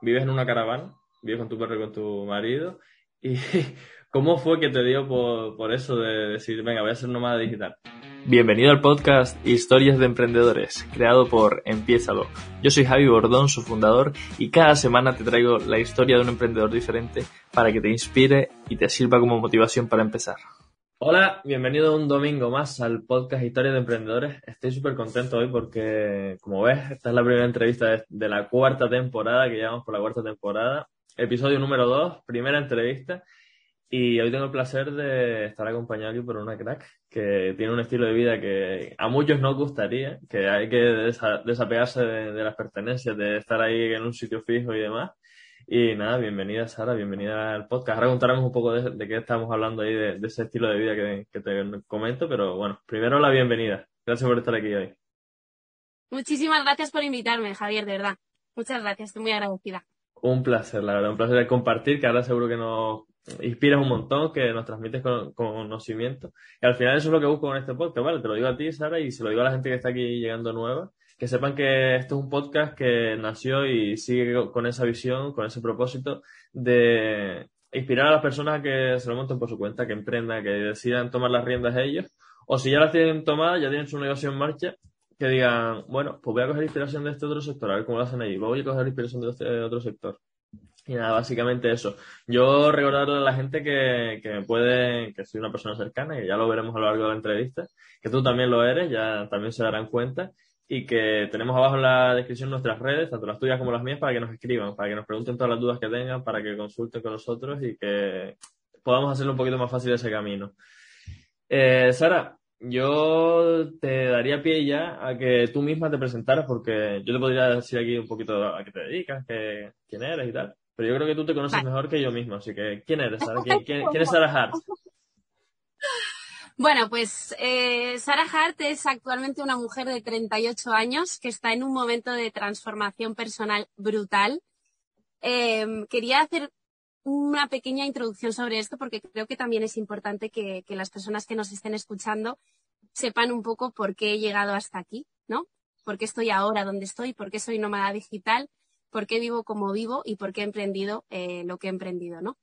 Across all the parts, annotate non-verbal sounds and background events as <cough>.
vives en una caravana, vives con tu perro y con tu marido. ¿Y <laughs> cómo fue que te dio por, por eso de decir, venga, voy a ser nómada digital? Bienvenido al podcast Historias de Emprendedores, creado por Empiézalo. Yo soy Javi Bordón, su fundador, y cada semana te traigo la historia de un emprendedor diferente para que te inspire y te sirva como motivación para empezar. Hola, bienvenido un domingo más al podcast Historias de Emprendedores. Estoy súper contento hoy porque, como ves, esta es la primera entrevista de, de la cuarta temporada, que llevamos por la cuarta temporada. Episodio número dos, primera entrevista. Y hoy tengo el placer de estar acompañado aquí por una crack que tiene un estilo de vida que a muchos nos gustaría, que hay que desapegarse de, las pertenencias, de estar ahí en un sitio fijo y demás. Y nada, bienvenida Sara, bienvenida al podcast. Ahora contaremos un poco de, qué estamos hablando ahí, de, ese estilo de vida que, que, te comento, pero bueno, primero la bienvenida. Gracias por estar aquí hoy. Muchísimas gracias por invitarme, Javier, de verdad. Muchas gracias, estoy muy agradecida. Un placer, la verdad, un placer de compartir, que ahora seguro que nos inspiras un montón, que nos transmites conocimiento. Y al final eso es lo que busco con este podcast, ¿vale? Te lo digo a ti, Sara, y se lo digo a la gente que está aquí llegando nueva, que sepan que esto es un podcast que nació y sigue con esa visión, con ese propósito de inspirar a las personas a que se lo monten por su cuenta, que emprendan, que decidan tomar las riendas ellos, o si ya las tienen tomadas, ya tienen su negocio en marcha, que digan, bueno, pues voy a coger inspiración de este otro sector, a ver cómo lo hacen allí, voy a coger inspiración de este otro sector. Y nada, básicamente eso. Yo recordarle a la gente que, que me puede, que soy una persona cercana, que ya lo veremos a lo largo de la entrevista, que tú también lo eres, ya también se darán cuenta, y que tenemos abajo en la descripción nuestras redes, tanto las tuyas como las mías, para que nos escriban, para que nos pregunten todas las dudas que tengan, para que consulten con nosotros y que podamos hacerlo un poquito más fácil ese camino. Eh, Sara, yo te daría pie ya a que tú misma te presentaras, porque yo te podría decir aquí un poquito a qué te dedicas, qué, quién eres y tal. Pero yo creo que tú te conoces mejor que yo mismo, así que ¿quién eres, Sara? ¿Quién, es Sara Hart? Bueno, pues eh, Sara Hart es actualmente una mujer de 38 años que está en un momento de transformación personal brutal. Em, quería hacer una pequeña introducción sobre esto porque creo que también es importante que, las personas que nos estén escuchando sepan un poco por qué he llegado hasta aquí, ¿no? ¿Por qué estoy ahora donde estoy? ¿Por qué soy nómada digital? ¿Por qué vivo como vivo? ¿Y por qué he emprendido eh, lo que he emprendido, ¿no?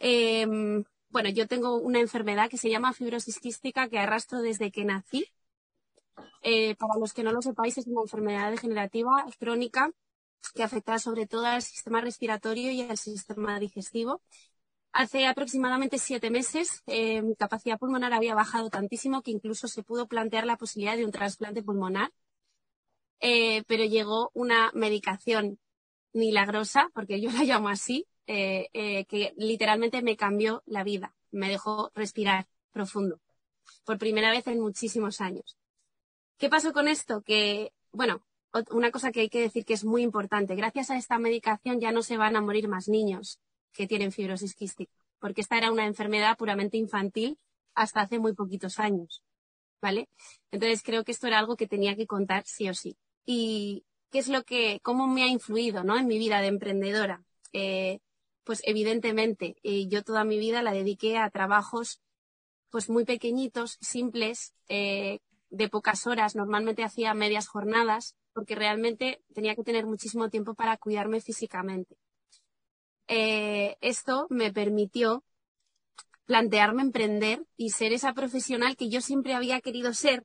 Em, bueno, yo tengo una enfermedad que se llama fibrosis quística que arrastro desde que nací. Eh, para los que no lo sepáis, es una enfermedad degenerativa crónica que afecta sobre todo al sistema respiratorio y al sistema digestivo. Hace aproximadamente siete meses eh, mi capacidad pulmonar había bajado tantísimo que incluso se pudo plantear la posibilidad de un trasplante pulmonar. Eh, pero llegó una medicación milagrosa, porque yo la llamo así, eh, que literalmente me cambió la vida, me dejó respirar profundo, por primera vez en muchísimos años. ¿Qué pasó con esto? Que, bueno, una cosa que hay que decir que es muy importante. Gracias a esta medicación ya no se van a morir más niños que tienen fibrosis quística, porque esta era una enfermedad puramente infantil hasta hace muy poquitos años. ¿Vale? Entonces creo que esto era algo que tenía que contar sí o sí. Y qué es lo que, cómo me ha influido, ¿no? En mi vida de emprendedora. Eh, pues evidentemente, eh, yo toda mi vida la dediqué a trabajos pues muy pequeñitos, simples, eh, de pocas horas. Normalmente hacía medias jornadas porque realmente tenía que tener muchísimo tiempo para cuidarme físicamente. Esto me permitió plantearme emprender y ser esa profesional que yo siempre había querido ser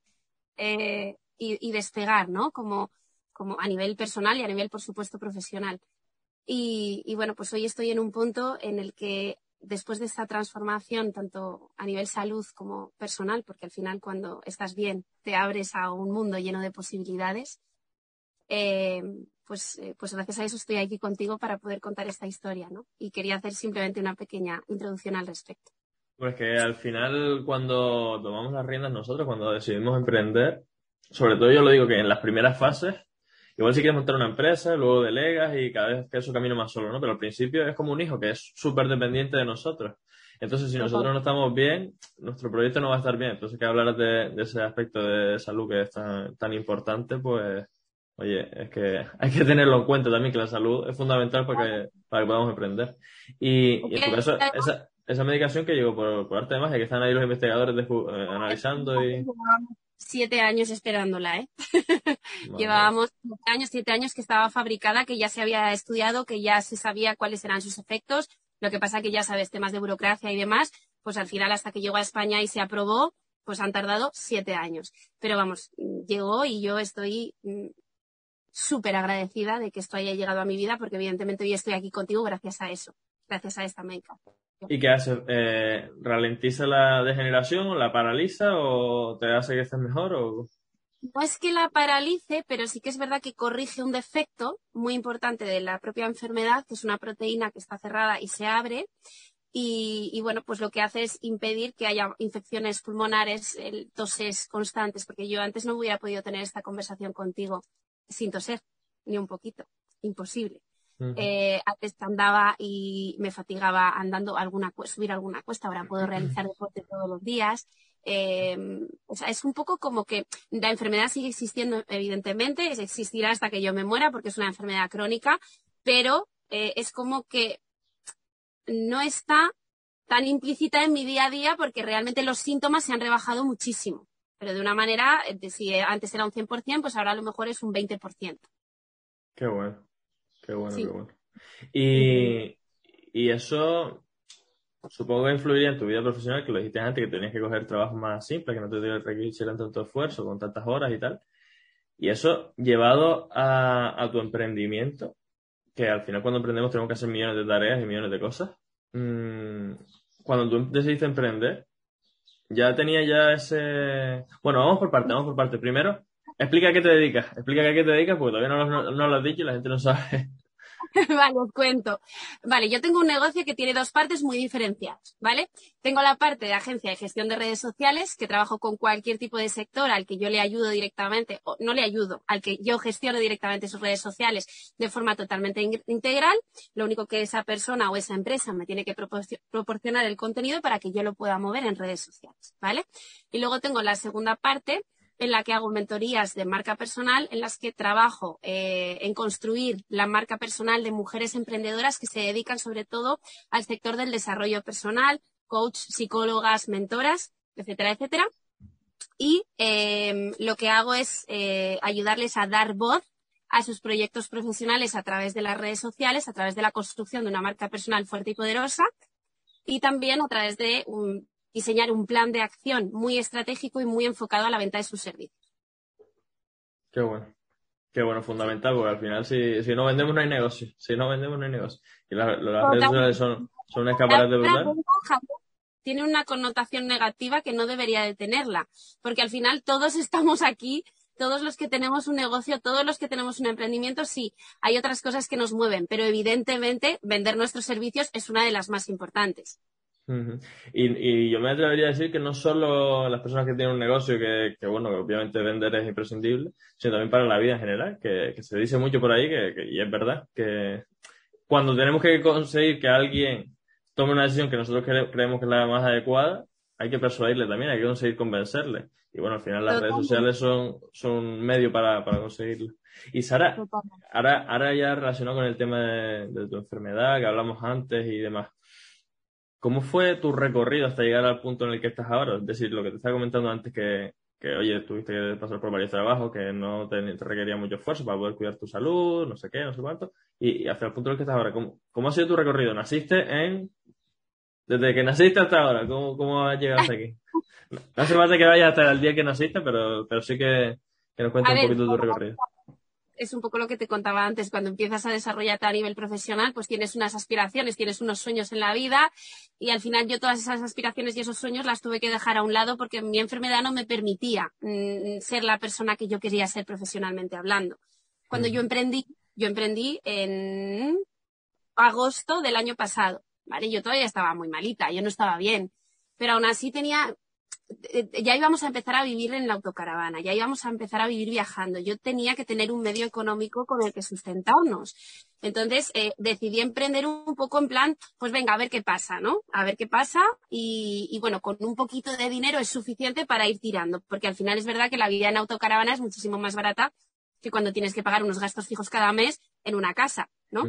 eh, y, despegar, ¿no? Como, como a nivel personal y a nivel, por supuesto, profesional. Y, y, bueno, pues hoy estoy en un punto en el que después de esta transformación, tanto a nivel salud como personal, porque al final cuando estás bien te abres a un mundo lleno de posibilidades, eh, pues, eh, pues gracias a eso estoy aquí contigo para poder contar esta historia, ¿no? Y quería hacer simplemente una pequeña introducción al respecto. Pues que al final cuando tomamos las riendas nosotros, cuando decidimos emprender, sobre todo yo lo digo que en las primeras fases, igual si quieres montar una empresa, luego delegas y cada vez que eso camino más solo, ¿no? Pero al principio es como un hijo que es súper dependiente de nosotros. Entonces, si nosotros no estamos bien, nuestro proyecto no va a estar bien. Entonces, que hablar de, ese aspecto de salud que es tan importante, pues Oye, es que <laughs> hay que tenerlo en cuenta también, que la salud es fundamental para que, para que podamos emprender. Y, en tu caso, esa, esa medicación que llegó por, por arte de magia, que están ahí los investigadores eh, analizando y... siete años esperándola, ¿eh? Llevábamos siete años, siete años que estaba fabricada, que ya se había estudiado, que ya se sabía cuáles eran sus efectos. Lo que pasa que ya sabes, temas de burocracia y demás, pues al final hasta que llegó a España y se aprobó, pues han tardado siete años. Pero vamos, llegó y yo estoy mm, súper agradecida de que esto haya llegado a mi vida, porque evidentemente hoy estoy aquí contigo gracias a eso, gracias a esta médica. ¿Y qué hace? Eh, ¿Ralentiza la degeneración, la paraliza o te hace que estés mejor? O... No es que la paralice, pero sí que es verdad que corrige un defecto muy importante de la propia enfermedad, que es una proteína que está cerrada y se abre. Y, bueno, pues lo que hace es impedir que haya infecciones pulmonares, el, toses constantes, porque yo antes no hubiera podido tener esta conversación contigo sin toser, ni un poquito. Imposible. Eh, antes andaba y me fatigaba andando alguna subir alguna cuesta, ahora puedo realizar deporte todos los días. Em, o sea, es un poco como que la enfermedad sigue existiendo, evidentemente, existirá hasta que yo me muera porque es una enfermedad crónica, pero eh, es como que no está tan implícita en mi día a día porque realmente los síntomas se han rebajado muchísimo. Pero de una manera, eh, si antes era un 100%, pues ahora a lo mejor es un 20%. Qué bueno. Qué bueno, qué bueno. Y, y eso supongo que influiría en tu vida profesional, que lo dijiste antes, que tenías que coger trabajo más simple, que no te requirieran tanto esfuerzo, con tantas horas y tal. Y eso llevado a, a, tu emprendimiento, que al final cuando emprendemos tenemos que hacer millones de tareas y millones de cosas. Mm, cuando tú decidiste emprender, ya tenía ya ese... Bueno, vamos por parte, vamos por parte. Primero, explica a qué te dedicas, explica a qué te dedicas, porque todavía no, no, no lo has dicho y la gente no sabe. <laughs> vale, os cuento. Vale, yo tengo un negocio que tiene dos partes muy diferenciadas, ¿vale? Tengo la parte de agencia de gestión de redes sociales, que trabajo con cualquier tipo de sector al que yo le ayudo directamente, o no le ayudo, al que yo gestiono directamente sus redes sociales de forma totalmente integral. Lo único que esa persona o esa empresa me tiene que proporcionar el contenido para que yo lo pueda mover en redes sociales, ¿vale? Y luego tengo la segunda parte, en la que hago mentorías de marca personal, en las que trabajo eh, en construir la marca personal de mujeres emprendedoras que se dedican sobre todo al sector del desarrollo personal, coach, psicólogas, mentoras, etcétera, etcétera. Y em, lo que hago es eh, ayudarles a dar voz a sus proyectos profesionales a través de las redes sociales, a través de la construcción de una marca personal fuerte y poderosa y también a través de un, diseñar un plan de acción muy estratégico y muy enfocado a la venta de sus servicios. Qué bueno. Qué bueno, fundamental, porque al final si, si no vendemos no hay negocio. Si no vendemos no hay negocio. Y las, redes sociales son, son un escaparate brutal. Tiene una connotación negativa que no debería de tenerla, porque al final todos estamos aquí, todos los que tenemos un negocio, todos los que tenemos un emprendimiento, sí, hay otras cosas que nos mueven, pero evidentemente vender nuestros servicios es una de las más importantes y, yo me atrevería a decir que no solo las personas que tienen un negocio, que, bueno, que obviamente vender es imprescindible, sino también para la vida en general, que, se dice mucho por ahí, que, y es verdad, que cuando tenemos que conseguir que alguien tome una decisión que nosotros creemos que es la más adecuada, hay que persuadirle también, hay que conseguir convencerle. Y bueno, al final las redes sociales son, son un medio para, para conseguirlo. Y Sara, ahora, ahora ya relacionado con el tema de tu enfermedad que hablamos antes y demás, ¿Cómo fue tu recorrido hasta llegar al punto en el que estás ahora? Es decir, lo que te estaba comentando antes que, que oye, tuviste que pasar por varios trabajos, que no te, requería mucho esfuerzo para poder cuidar tu salud, no sé qué, no sé cuánto, y, hasta el punto en el que estás ahora. ¿Cómo, ¿Cómo, ha sido tu recorrido? ¿Naciste en... Desde que naciste hasta ahora, ¿cómo, cómo has llegado hasta aquí? <laughs> No hace falta que vayas hasta el día que naciste, pero, pero sí que, que nos cuentes un poquito tu recorrido es un poco lo que te contaba antes, cuando empiezas a desarrollarte a nivel profesional, pues tienes unas aspiraciones, tienes unos sueños en la vida y al final yo todas esas aspiraciones y esos sueños las tuve que dejar a un lado porque mi enfermedad no me permitía mm, ser la persona que yo quería ser profesionalmente hablando. Cuando yo emprendí, yo emprendí en agosto del año pasado, ¿vale? Yo todavía estaba muy malita, yo no estaba bien, pero aún así tenía ya íbamos a empezar a vivir en la autocaravana, ya íbamos a empezar a vivir viajando. Yo tenía que tener un medio económico con el que sustentarnos. Entonces eh, decidí emprender un poco en plan, pues venga, a ver qué pasa, ¿no? A ver qué pasa y, bueno, con un poquito de dinero es suficiente para ir tirando, porque al final es verdad que la vida en autocaravana es muchísimo más barata que cuando tienes que pagar unos gastos fijos cada mes en una casa, ¿no?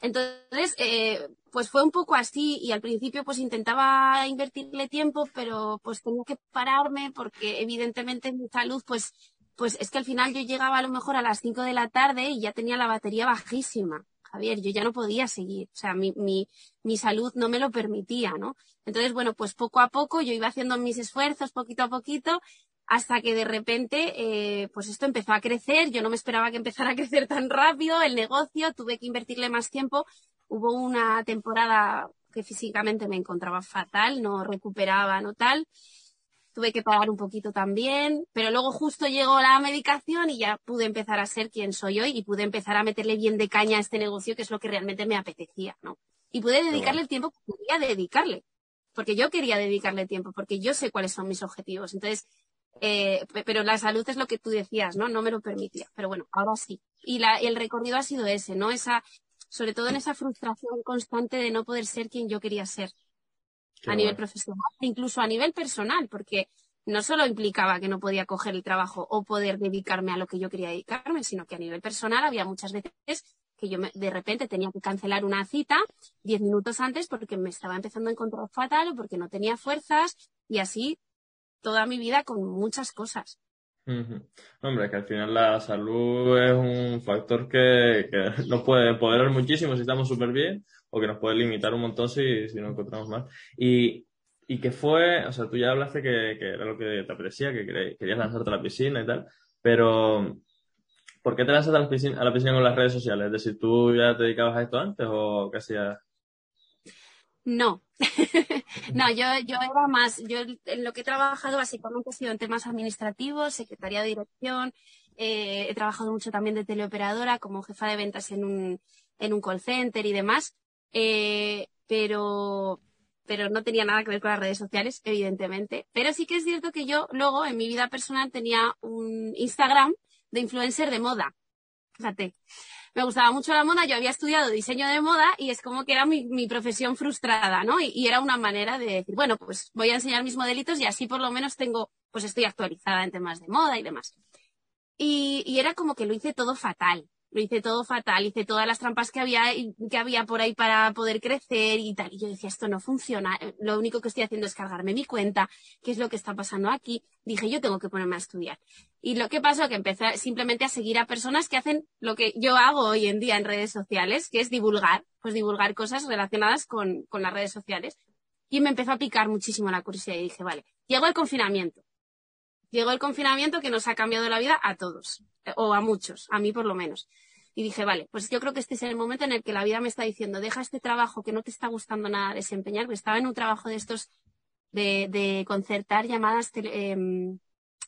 Entonces, eh, pues fue un poco así y al principio pues intentaba invertirle tiempo, pero pues tenía que pararme porque evidentemente mi salud pues, pues es que al final yo llegaba a lo mejor a las 5 de la tarde y ya tenía la batería bajísima. Javier, yo ya no podía seguir, o sea, mi, mi, mi salud no me lo permitía, ¿no? Entonces, bueno, pues poco a poco yo iba haciendo mis esfuerzos, poquito a poquito, hasta que de repente, eh, pues esto empezó a crecer. Yo no me esperaba que empezara a crecer tan rápido el negocio, tuve que invertirle más tiempo. Hubo una temporada que físicamente me encontraba fatal, no recuperaba, no tal. Tuve que pagar un poquito también, pero luego justo llegó la medicación y ya pude empezar a ser quien soy hoy y pude empezar a meterle bien de caña a este negocio, que es lo que realmente me apetecía, ¿no? Y pude dedicarle el tiempo que quería dedicarle, porque yo quería dedicarle tiempo, porque yo sé cuáles son mis objetivos. Entonces, eh, pero la salud es lo que tú decías, ¿no? No me lo permitía. Pero bueno, ahora sí. Y la, el recorrido ha sido ese, ¿no? Esa, sobre todo en esa frustración constante de no poder ser quien yo quería ser. a nivel profesional, incluso a nivel personal, porque no solo implicaba que no podía coger el trabajo o poder dedicarme a lo que yo quería dedicarme, sino que a nivel personal había muchas veces que yo de repente tenía que cancelar una cita diez minutos antes porque me estaba empezando a encontrar fatal o porque no tenía fuerzas y así toda mi vida con muchas cosas. Hombre, que al final la salud es un factor que, <laughs> nos puede empoderar muchísimo si estamos súper bien o que nos puede limitar un montón si, si no encontramos mal. Y, y que fue, o sea, tú ya hablaste que, que era lo que te apetecía, que querías lanzarte a la piscina y tal, pero ¿por qué te lanzaste a la piscina, a la piscina con las redes sociales? Es decir, ¿tú ya te dedicabas a esto antes o qué hacías? No, <laughs> no, yo, yo era más, yo en lo que he trabajado básicamente ha sido en temas administrativos, secretaría de dirección, eh, he trabajado mucho también de teleoperadora como jefa de ventas en un, en un call center y demás, eh, pero, pero no tenía nada que ver con las redes sociales, evidentemente. Pero sí que es cierto que yo luego en mi vida personal tenía un Instagram de influencer de moda. Fíjate me gustaba mucho la moda, yo había estudiado diseño de moda y es como que era mi, profesión frustrada, ¿no? Y, era una manera de decir, bueno, pues voy a enseñar mis modelitos y así por lo menos tengo, pues estoy actualizada en temas de moda y demás. Y, y era como que lo hice todo fatal lo hice todo fatal, hice todas las trampas que había, que había por ahí para poder crecer y tal. Y yo decía, esto no funciona, lo único que estoy haciendo es cargarme mi cuenta, qué es lo que está pasando aquí. Dije, yo tengo que ponerme a estudiar. Y lo que pasó que empecé simplemente a seguir a personas que hacen lo que yo hago hoy en día en redes sociales, que es divulgar, pues divulgar cosas relacionadas con, con las redes sociales. Y me empezó a picar muchísimo la curiosidad y dije, vale, llegó el confinamiento. Llegó el confinamiento que nos ha cambiado la vida a todos, o a muchos, a mí por lo menos. Y dije, vale, pues yo creo que este es el momento en el que la vida me está diciendo, deja este trabajo que no te está gustando nada desempeñar, porque estaba en un trabajo de estos de, concertar llamadas, em,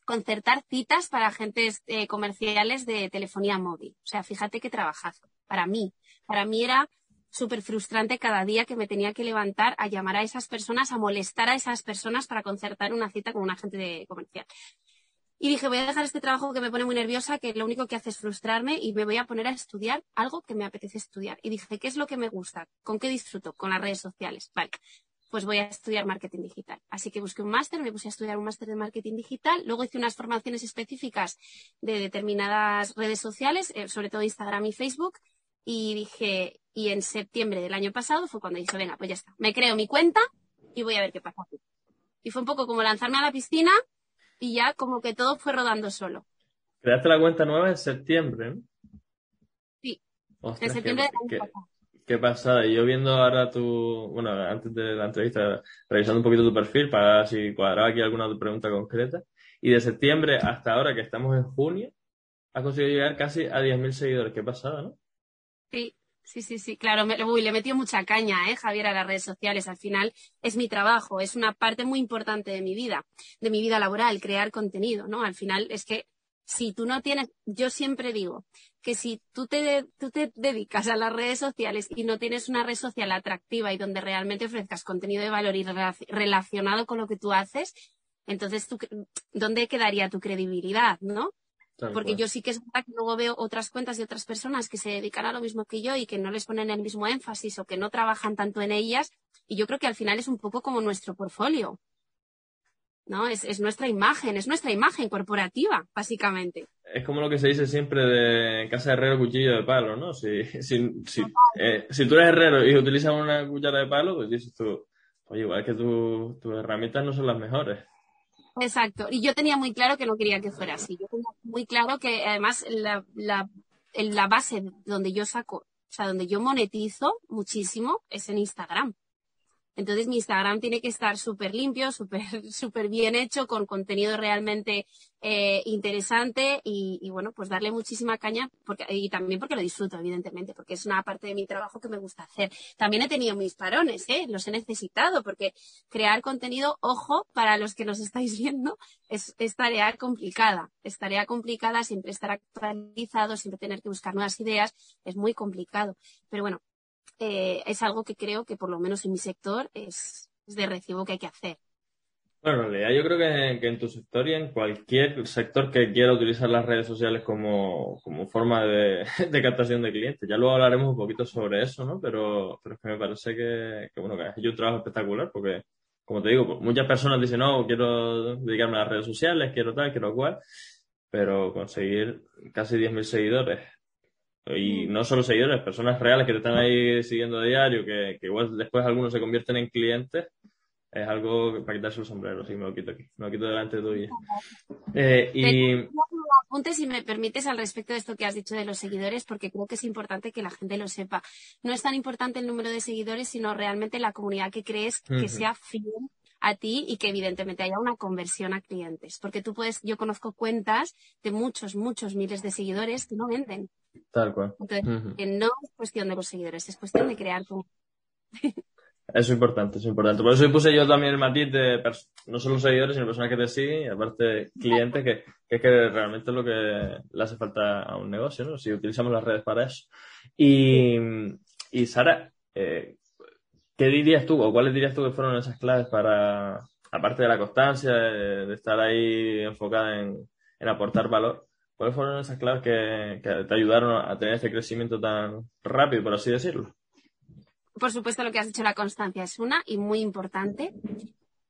concertar citas para agentes eh, comerciales de telefonía móvil. O sea, fíjate qué trabajazo. Para mí, para mí era súper frustrante cada día que me tenía que levantar a llamar a esas personas, a molestar a esas personas para concertar una cita con un agente de comercial. Y dije, voy a dejar este trabajo que me pone muy nerviosa, que lo único que hace es frustrarme y me voy a poner a estudiar algo que me apetece estudiar. Y dije, ¿qué es lo que me gusta? ¿Con qué disfruto? Con las redes sociales. Vale, pues voy a estudiar marketing digital. Así que busqué un máster, me puse a estudiar un máster de marketing digital. Luego hice unas formaciones específicas de determinadas redes sociales, eh, sobre todo Instagram y Facebook. Y dije, y en septiembre del año pasado fue cuando dije, venga, pues ya está. Me creo mi cuenta y voy a ver qué pasa. Y fue un poco como lanzarme a la piscina y ya como que todo fue rodando solo. Creaste la cuenta nueva en septiembre. Sí, en septiembre qué, año pasado. Qué pasada. Y yo viendo ahora tu, bueno, antes de la entrevista, revisando un poquito tu perfil para ver si cuadraba aquí alguna pregunta concreta. Y de septiembre hasta ahora, que estamos en junio, has conseguido llegar casi a 10.000 seguidores. Qué pasada, ¿no? Sí, Sí, sí, sí, claro. Uy, le metió mucha caña, ¿eh, Javier, a las redes sociales. Al final es mi trabajo, es una parte muy importante de mi vida, de mi vida laboral, crear contenido, ¿no? Al final es que si tú no tienes, yo siempre digo que si tú te, tú te dedicas a las redes sociales y no tienes una red social atractiva y donde realmente ofrezcas contenido de valor y relacionado con lo que tú haces, entonces, ¿dónde quedaría tu credibilidad, no? Porque yo sí que es verdad que luego veo otras cuentas de otras personas que se dedican a lo mismo que yo y que no les ponen el mismo énfasis o que no trabajan tanto en ellas. Y yo creo que al final es un poco como nuestro portfolio. ¿no? Es, nuestra imagen, es nuestra imagen corporativa, básicamente. Es como lo que se dice siempre de casa de herrero, cuchillo de palo, ¿no? Si, si, si, eh, si tú eres herrero y utilizas una cuchara de palo, pues dices tú, oye, igual que tus herramientas no son las mejores. Exacto. Y yo tenía muy claro que no quería que fuera así. Yo tenía muy claro que además la, la, la base donde yo saco, o sea, donde yo monetizo muchísimo es en Instagram. Entonces mi Instagram tiene que estar súper limpio, súper <laughs> súper bien hecho, con contenido realmente eh, interesante y, bueno, pues darle muchísima caña porque, y también porque lo disfruto, evidentemente, porque es una parte de mi trabajo que me gusta hacer. También he tenido mis parones, ¿eh? los he necesitado porque crear contenido, ojo, para los que nos estáis viendo, es, es tarea complicada. Es tarea complicada, siempre estar actualizado, siempre tener que buscar nuevas ideas, es muy complicado. Pero bueno, eh, es algo que creo que por lo menos en mi sector es, de recibo que hay que hacer. Bueno, en realidad yo creo que, en tu sector y en cualquier sector que quiera utilizar las redes sociales como, forma <laughs> de, captación de clientes. Ya luego hablaremos un poquito sobre eso, ¿no? Pero, pero es que me parece que, bueno, que es un trabajo espectacular porque, como te digo, pues, muchas personas dicen, no, quiero dedicarme a las redes sociales, quiero tal, quiero cual, pero conseguir casi 10.000 seguidores y no solo seguidores, personas reales que te están ahí siguiendo a diario, que, igual después algunos se convierten en clientes, es algo para quitarse el sombrero, sí, me lo quito aquí, me lo quito delante tuyo. Eh, y... apunte, si me permites, al respecto de esto que has dicho de los seguidores, porque creo que es importante que la gente lo sepa. No es tan importante el número de seguidores, sino realmente la comunidad que crees que sea fiel a ti y que evidentemente haya una conversión a clientes. Porque tú puedes, yo conozco cuentas de muchos, muchos miles de seguidores que no venden. Tal cual. Entonces, que no es cuestión de los seguidores, es cuestión de crear tu. <laughs> Eso es importante, es importante. Por eso puse yo también el matiz de no solo seguidores, sino personas que te siguen y aparte clientes, que, que es que realmente es lo que le hace falta a un negocio, ¿no? Si utilizamos las redes para eso. Y, y Sara, eh, ¿Qué dirías tú o cuáles dirías tú que fueron esas claves para, aparte de la constancia, de, estar ahí enfocada en, aportar valor, cuáles fueron esas claves que, te ayudaron a tener ese crecimiento tan rápido, por así decirlo? Por supuesto, lo que has dicho, la constancia es una y muy importante.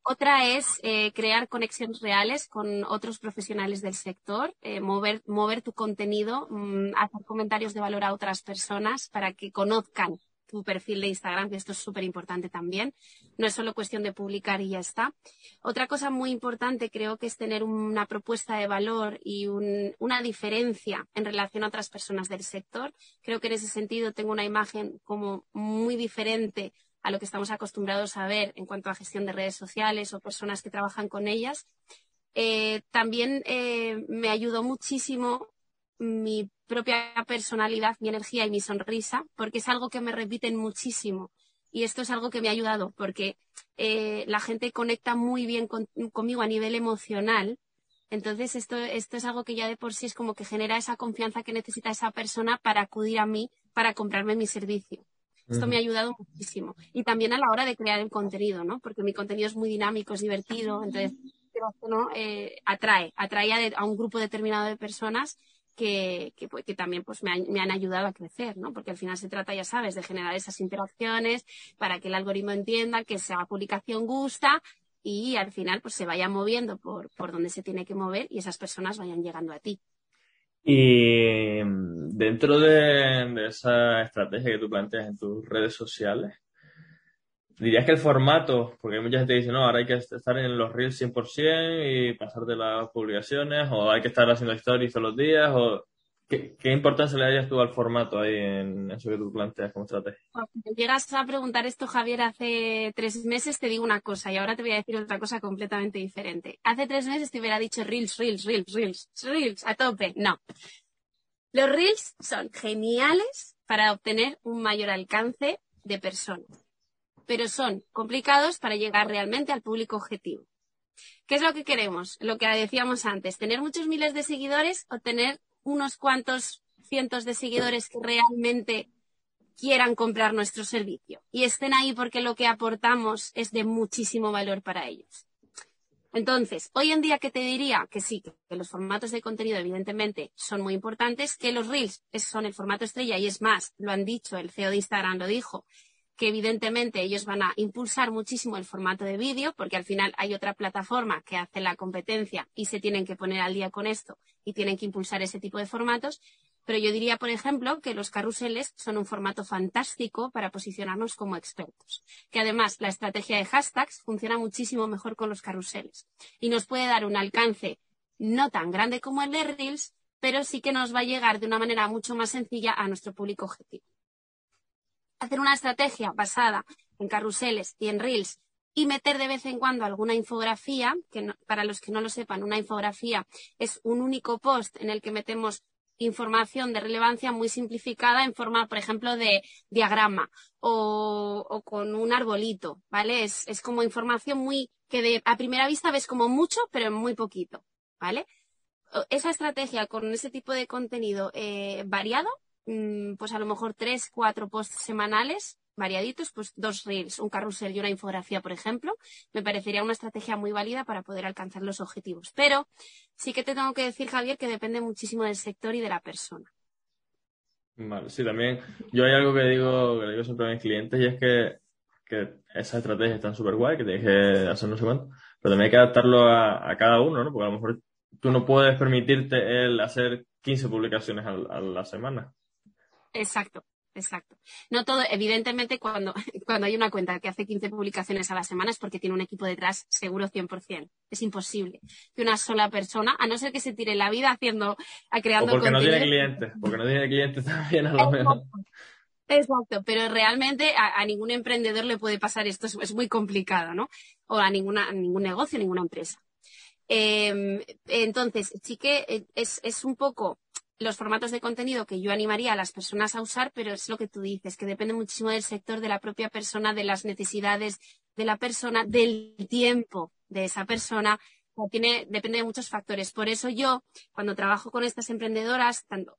Otra es eh, crear conexiones reales con otros profesionales del sector, eh, mover, mover tu contenido, mm, hacer comentarios de valor a otras personas para que conozcan tu perfil de Instagram, que esto es súper importante también. No es solo cuestión de publicar y ya está. Otra cosa muy importante creo que es tener una propuesta de valor y una diferencia en relación a otras personas del sector. Creo que en ese sentido tengo una imagen como muy diferente a lo que estamos acostumbrados a ver en cuanto a gestión de redes sociales o personas que trabajan con ellas. Eh, también eh, me ayudó muchísimo mi propia personalidad, mi energía y mi sonrisa, porque es algo que me repiten muchísimo. Y esto es algo que me ha ayudado, porque eh, la gente conecta muy bien conmigo a nivel emocional. Entonces, esto, esto es algo que ya de por sí es como que genera esa confianza que necesita esa persona para acudir a mí, para comprarme mi servicio. Esto me ha ayudado muchísimo. Y también a la hora de crear el contenido, ¿no? Porque mi contenido es muy dinámico, es divertido, entonces, ¿no? Eh, atrae, atrae a, un grupo determinado de personas que, pues, que, también pues me, han ayudado a crecer, ¿no? Porque al final se trata, ya sabes, de generar esas interacciones para que el algoritmo entienda que esa publicación gusta y al final pues se vaya moviendo por, por donde se tiene que mover y esas personas vayan llegando a ti. Y dentro de, de esa estrategia que tú planteas en tus redes sociales, ¿Dirías que el formato, porque mucha gente dice, no, ahora hay que estar en los reels 100% y pasar de las publicaciones, o hay que estar haciendo stories todos los días, o ¿qué, importancia le darías tú al formato ahí en eso que tú planteas como estrategia? Cuando llegas a preguntar esto, Javier, hace tres meses te digo una cosa y ahora te voy a decir otra cosa completamente diferente. Hace tres meses te hubiera dicho reels, reels, reels, reels, reels, a tope. No. Los reels son geniales para obtener un mayor alcance de personas pero son complicados para llegar realmente al público objetivo. ¿Qué es lo que queremos? Lo que decíamos antes, tener muchos miles de seguidores o tener unos cuantos cientos de seguidores que realmente quieran comprar nuestro servicio y estén ahí porque lo que aportamos es de muchísimo valor para ellos. Entonces, hoy en día, ¿qué te diría? Que sí, que los formatos de contenido evidentemente son muy importantes, que los reels son el formato estrella y es más, lo han dicho, el CEO de Instagram lo dijo, que evidentemente ellos van a impulsar muchísimo el formato de vídeo, porque al final hay otra plataforma que hace la competencia y se tienen que poner al día con esto y tienen que impulsar ese tipo de formatos. Pero yo diría, por ejemplo, que los carruseles son un formato fantástico para posicionarnos como expertos. Que además la estrategia de hashtags funciona muchísimo mejor con los carruseles y nos puede dar un alcance no tan grande como el de Reels, pero sí que nos va a llegar de una manera mucho más sencilla a nuestro público objetivo. Hacer una estrategia basada en carruseles y en Reels y meter de vez en cuando alguna infografía, que para los que no lo sepan, una infografía es un único post en el que metemos información de relevancia muy simplificada en forma, por ejemplo, de diagrama o, con un arbolito, ¿vale? Es, como información muy que de, a primera vista ves como mucho, pero muy poquito, ¿vale? Esa estrategia con ese tipo de contenido eh, variado, pues a lo mejor tres, cuatro posts semanales variaditos, pues dos reels, un carrusel y una infografía, por ejemplo, me parecería una estrategia muy válida para poder alcanzar los objetivos. Pero sí que te tengo que decir, Javier, que depende muchísimo del sector y de la persona. Vale, sí, también yo hay algo que digo, que digo siempre a mis clientes y es que, que esas estrategias están súper guay, que tienes que hacer no sé cuánto, pero también hay que adaptarlo a, cada uno, ¿no? Porque a lo mejor tú no puedes permitirte el hacer 15 publicaciones a la semana. Exacto, Exacto. No todo, evidentemente, cuando, <laughs> cuando hay una cuenta que hace 15 publicaciones a la semana es porque tiene un equipo detrás seguro 100%. Es imposible que una sola persona, a no ser que se tire la vida haciendo, creando o porque no tiene clientes, porque no tiene clientes <laughs> también a lo mejor. Exacto, pero realmente a, ningún emprendedor le puede pasar esto, es, muy complicado, ¿no? O a, ninguna, a ningún negocio, a ninguna empresa. Em, entonces, sí que eh, es, es un poco los formatos de contenido que yo animaría a las personas a usar, pero es lo que tú dices, que depende muchísimo del sector, de la propia persona, de las necesidades de la persona, del tiempo de esa persona. Depende de muchos factores. Por eso yo, cuando trabajo con estas emprendedoras, tanto,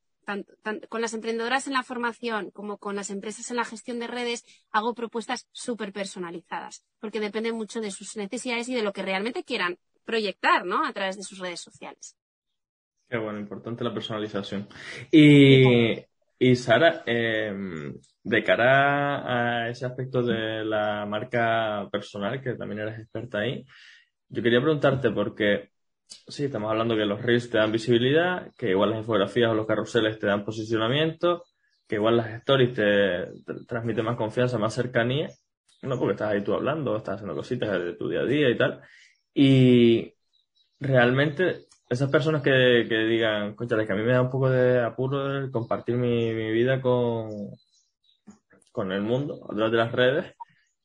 con las emprendedoras en la formación como con las empresas en la gestión de redes, hago propuestas súper personalizadas, porque depende mucho de sus necesidades y de lo que realmente quieran proyectar, ¿no? A través de sus redes sociales. Qué bueno, importante la personalización. Y, y Sara, em, de cara a ese aspecto de la marca personal, que también eres experta ahí, yo quería preguntarte porque, sí, estamos hablando que los reels te dan visibilidad, que igual las infografías o los carruseles te dan posicionamiento, que igual las stories te, te transmiten más confianza, más cercanía, no porque estás ahí tú hablando, estás haciendo cositas de tu día a día y tal. Y realmente esas personas que, digan, conchale, que a mí me da un poco de apuro compartir mi, vida con, con el mundo a través de las redes,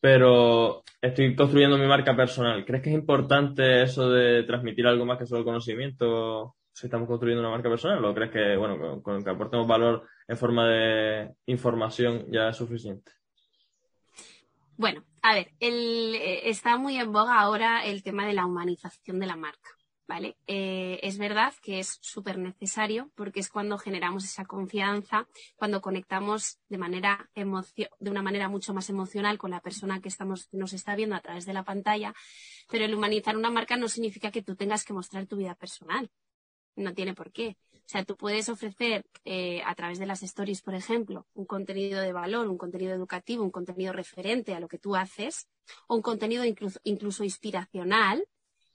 pero estoy construyendo mi marca personal. ¿Crees que es importante eso de transmitir algo más que solo conocimiento si estamos construyendo una marca personal? ¿O crees que, bueno, con, que aportemos valor en forma de información ya es suficiente? Bueno, a ver, eh, está muy en boga ahora el tema de la humanización de la marca. ¿Vale? Eh, es verdad que es súper necesario porque es cuando generamos esa confianza, cuando conectamos de, manera de una manera mucho más emocional con la persona que estamos, nos está viendo a través de la pantalla. Pero el humanizar una marca no significa que tú tengas que mostrar tu vida personal. No tiene por qué. O sea, tú puedes ofrecer eh, a través de las stories, por ejemplo, un contenido de valor, un contenido educativo, un contenido referente a lo que tú haces, o un contenido incluso inspiracional,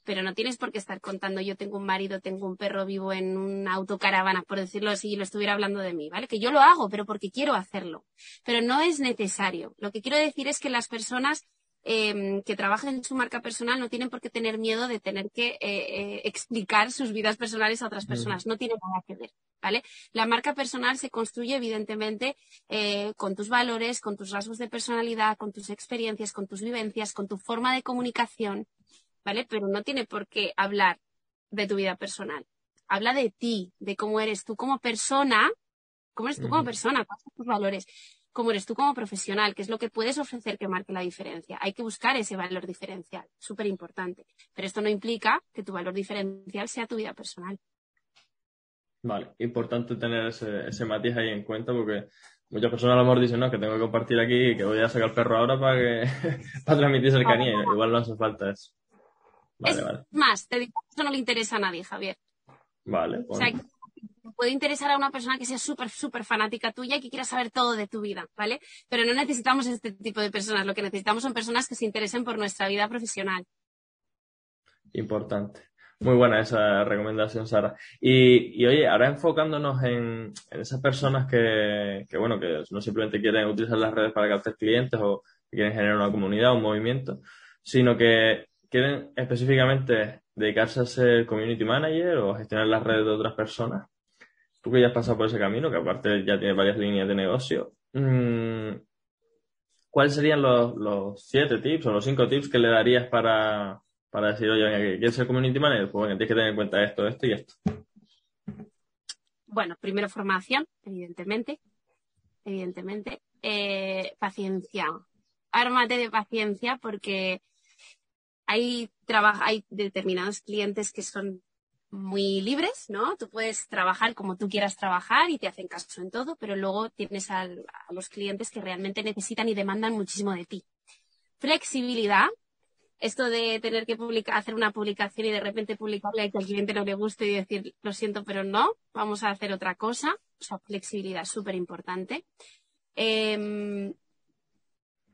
pero no tienes por qué estar contando yo tengo un marido, tengo un perro vivo en una autocaravana, por decirlo así, y lo estuviera hablando de mí, ¿vale? Que yo lo hago, pero porque quiero hacerlo. Pero no es necesario. Lo que quiero decir es que las personas em, que trabajan en su marca personal no tienen por qué tener miedo de tener que eh, eh, explicar sus vidas personales a otras personas. No tiene nada que ver, ¿vale? La marca personal se construye, evidentemente, eh, con tus valores, con tus rasgos de personalidad, con tus experiencias, con tus vivencias, con tu forma de comunicación, ¿vale? Pero no tiene por qué hablar de tu vida personal. Habla de ti, de cómo eres tú como persona, cómo eres tú como persona, cuáles son tus valores, cómo eres tú como profesional, qué es lo que puedes ofrecer que marque la diferencia. Hay que buscar ese valor diferencial, súper importante. Pero esto no implica que tu valor diferencial sea tu vida personal. Vale, importante tener ese, ese matiz ahí en cuenta porque muchas personas a lo mejor dicen, no, que tengo que compartir aquí, que voy a sacar el perro ahora para que <laughs> para transmitir cercanía. Igual no hace falta eso es más, te digo, eso no le interesa a nadie, Javier. Vale. O sea, puede interesar a una persona que sea súper, súper fanática tuya y que quiera saber todo de tu vida, ¿vale? Pero no necesitamos este tipo de personas. Lo que necesitamos son personas que se interesen por nuestra vida profesional. Importante. Muy buena esa recomendación, Sara. Y, oye, ahora enfocándonos en, esas personas que, bueno, que no simplemente quieren utilizar las redes para captar clientes o quieren generar una comunidad, un movimiento, sino que quieren específicamente dedicarse a ser community manager o gestionar las redes de otras personas. Tú que ya has pasado por ese camino, que aparte ya tienes varias líneas de negocio, mm, ¿cuáles serían los, siete tips o los cinco tips que le darías para, para decir, oye, venga, ¿quieres ser community manager? Pues bueno, tienes que tener en cuenta esto, esto y esto. Bueno, primero formación, evidentemente. Evidentemente. Eh, paciencia. Ármate de paciencia porque hay, hay determinados clientes que son muy libres, ¿no? Tú puedes trabajar como tú quieras trabajar y te hacen caso en todo, pero luego tienes a los clientes que realmente necesitan y demandan muchísimo de ti. Flexibilidad, esto de tener que publicar, hacer una publicación y de repente publicarle y que al cliente no le guste y decir, lo siento, pero no, vamos a hacer otra cosa. O sea, flexibilidad súper importante. Em,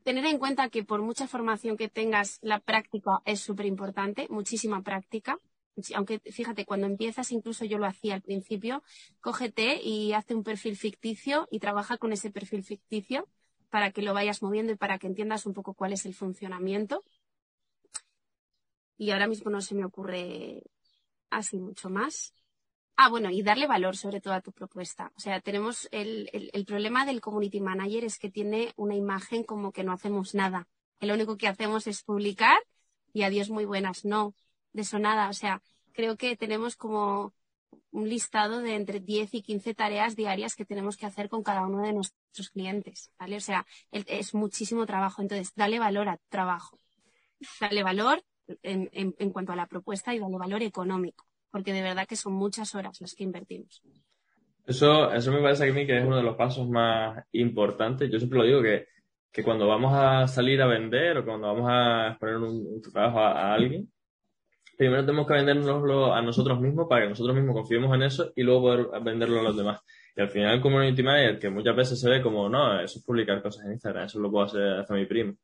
tener en cuenta que por mucha formación que tengas, la práctica es súper importante, muchísima práctica. Aunque fíjate, cuando empiezas, incluso yo lo hacía al principio, cógete y hazte un perfil ficticio y trabaja con ese perfil ficticio para que lo vayas moviendo y para que entiendas un poco cuál es el funcionamiento y ahora mismo no se me ocurre así mucho más. Ah, bueno, y darle valor sobre todo a tu propuesta. O sea, tenemos el, el, problema del community manager es que tiene una imagen como que no hacemos nada. Que lo único que hacemos es publicar y adiós muy buenas. No, de eso nada. O sea, creo que tenemos como un listado de entre 10 y 15 tareas diarias que tenemos que hacer con cada uno de nuestros clientes, ¿vale? O sea, es muchísimo trabajo. Entonces, dale valor a tu trabajo. Dale valor en, en, cuanto a la propuesta y darle valor económico, porque de verdad que son muchas horas las que invertimos. Eso, eso me parece a mí que es uno de los pasos más importantes. Yo siempre lo digo que, que cuando vamos a salir a vender o cuando vamos a exponer un, trabajo a, alguien, primero tenemos que vendernoslo a nosotros mismos para que nosotros mismos confiemos en eso y luego poder venderlo a los demás. Y al final el community manager, que muchas veces se ve como, no, eso es publicar cosas en Instagram, eso lo puedo hacer, hacer mi primo.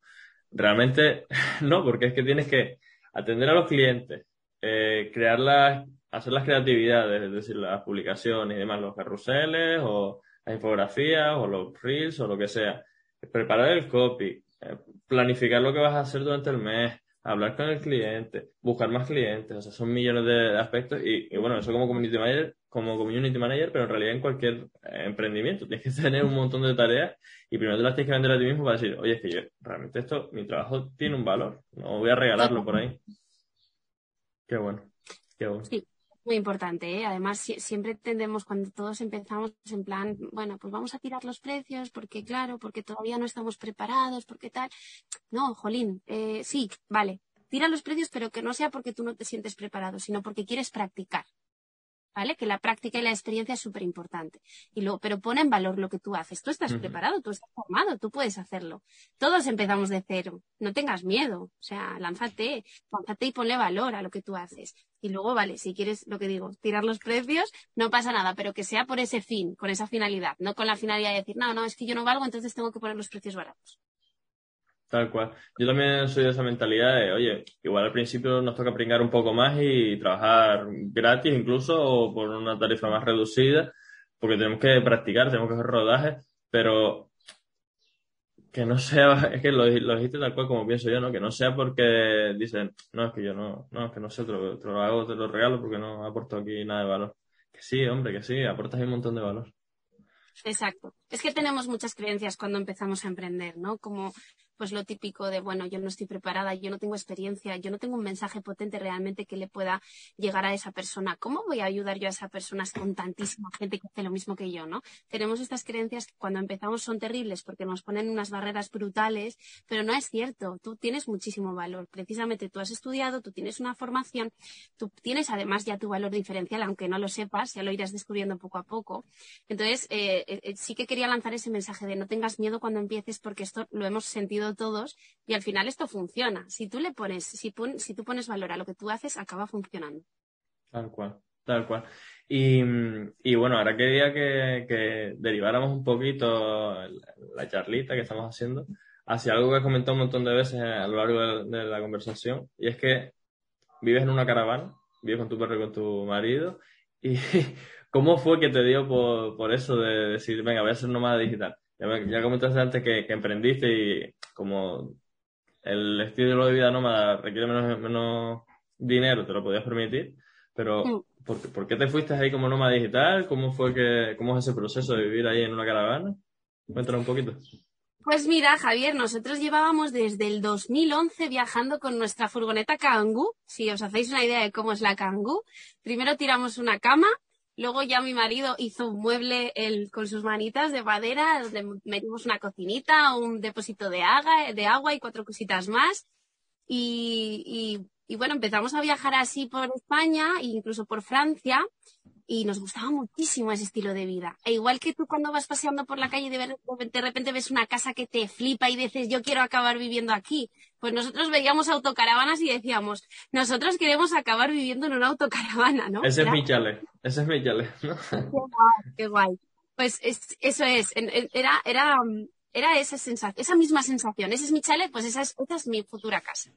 Realmente <laughs> no, porque es que tienes que, atender a los clientes, eh, crear las, hacer las creatividades, es decir, las publicaciones y demás, los carruseles o las infografías o los reels o lo que sea, preparar el copy, eh, planificar lo que vas a hacer durante el mes, hablar con el cliente, buscar más clientes, o sea, son millones de, aspectos y, bueno, eso como community manager, como community manager, pero en realidad en cualquier emprendimiento <laughs> tienes que tener un montón de tareas y primero te las tienes que vender a ti mismo para decir, oye, es que yo, realmente esto, mi trabajo tiene un valor, no voy a regalarlo por ahí. Qué bueno, qué bueno. Sí. Muy importante, ¿eh? Además, siempre tendemos, cuando todos empezamos en plan, bueno, pues vamos a tirar los precios porque, claro, porque todavía no estamos preparados, porque tal. No, jolín, eh, sí, vale, tira los precios, pero que no sea porque tú no te sientes preparado, sino porque quieres practicar. ¿Vale? Que la práctica y la experiencia es súper importante. Y luego, pero pone en valor lo que tú haces. Tú estás preparado, tú estás formado, tú puedes hacerlo. Todos empezamos de cero. No tengas miedo. O sea, lánzate, lánzate y ponle valor a lo que tú haces. Y luego, vale, si quieres, lo que digo, tirar los precios, no pasa nada, pero que sea por ese fin, con esa finalidad, no con la finalidad de decir, no, no, es que yo no valgo, entonces tengo que poner los precios baratos. Tal cual. Yo también soy de esa mentalidad de, oye, igual al principio nos toca pringar un poco más y trabajar gratis incluso o por una tarifa más reducida, porque tenemos que practicar, tenemos que hacer rodajes, pero que no sea, <laughs> es que lo, dijiste tal cual como pienso yo, ¿no? Que no sea porque dicen, no, es que yo no, no, es que no sé, te lo, te lo hago, te lo regalo porque no aporto aquí nada de valor. Que sí, hombre, que sí, aportas un montón de valor. Exacto. Es que tenemos muchas creencias cuando empezamos a emprender, ¿no? Como pues lo típico de, bueno, yo no estoy preparada, yo no tengo experiencia, yo no tengo un mensaje potente realmente que le pueda llegar a esa persona. ¿Cómo voy a ayudar yo a esa persona con tantísima gente que hace lo mismo que yo, no? Tenemos estas creencias que cuando empezamos son terribles porque nos ponen unas barreras brutales, pero no es cierto. Tú tienes muchísimo valor. Precisamente tú has estudiado, tú tienes una formación, tú tienes además ya tu valor diferencial, aunque no lo sepas, ya lo irás descubriendo poco a poco. Entonces, eh, eh, sí que quería lanzar ese mensaje de no tengas miedo cuando empieces porque esto lo hemos sentido todos y al final esto funciona. Si tú le pones, si, si tú pones valor a lo que tú haces, acaba funcionando. Tal cual, tal cual. Y, bueno, ahora quería que, deriváramos un poquito la charlita que estamos haciendo hacia algo que has comentado un montón de veces a lo largo de, de la conversación, y es que vives en una caravana, vives con tu perro y con tu marido, y <laughs> ¿cómo fue que te dio por, por eso de decir, venga, voy a ser nómada digital? Ya, ya comentaste antes que, que, emprendiste y como el estilo de vida nómada requiere menos, menos dinero, te lo podías permitir, pero mm. ¿por, ¿por, qué te fuiste ahí como nómada digital? ¿Cómo fue que, cómo es ese proceso de vivir ahí en una caravana? Cuéntanos un poquito. Pues mira, Javier, nosotros llevábamos desde el 2011 viajando con nuestra furgoneta Kangoo. Si os hacéis una idea de cómo es la Kangoo, primero tiramos una cama, luego ya mi marido hizo un mueble con sus manitas de madera, donde metimos una cocinita, un depósito de agua, de agua y cuatro cositas más. y, y bueno, empezamos a viajar así por España e incluso por Francia y nos gustaba muchísimo ese estilo de vida. E igual que tú cuando vas paseando por la calle y de, repente ves una casa que te flipa y dices, yo quiero acabar viviendo aquí, pues nosotros veíamos autocaravanas y decíamos, nosotros queremos acabar viviendo en una autocaravana, ¿no? Ese es mi chale, ese es mi chale. Qué guay, Pues eso es, era, era, era esa sensación, esa misma sensación, ese es mi chale, pues esa es, esa es mi futura casa.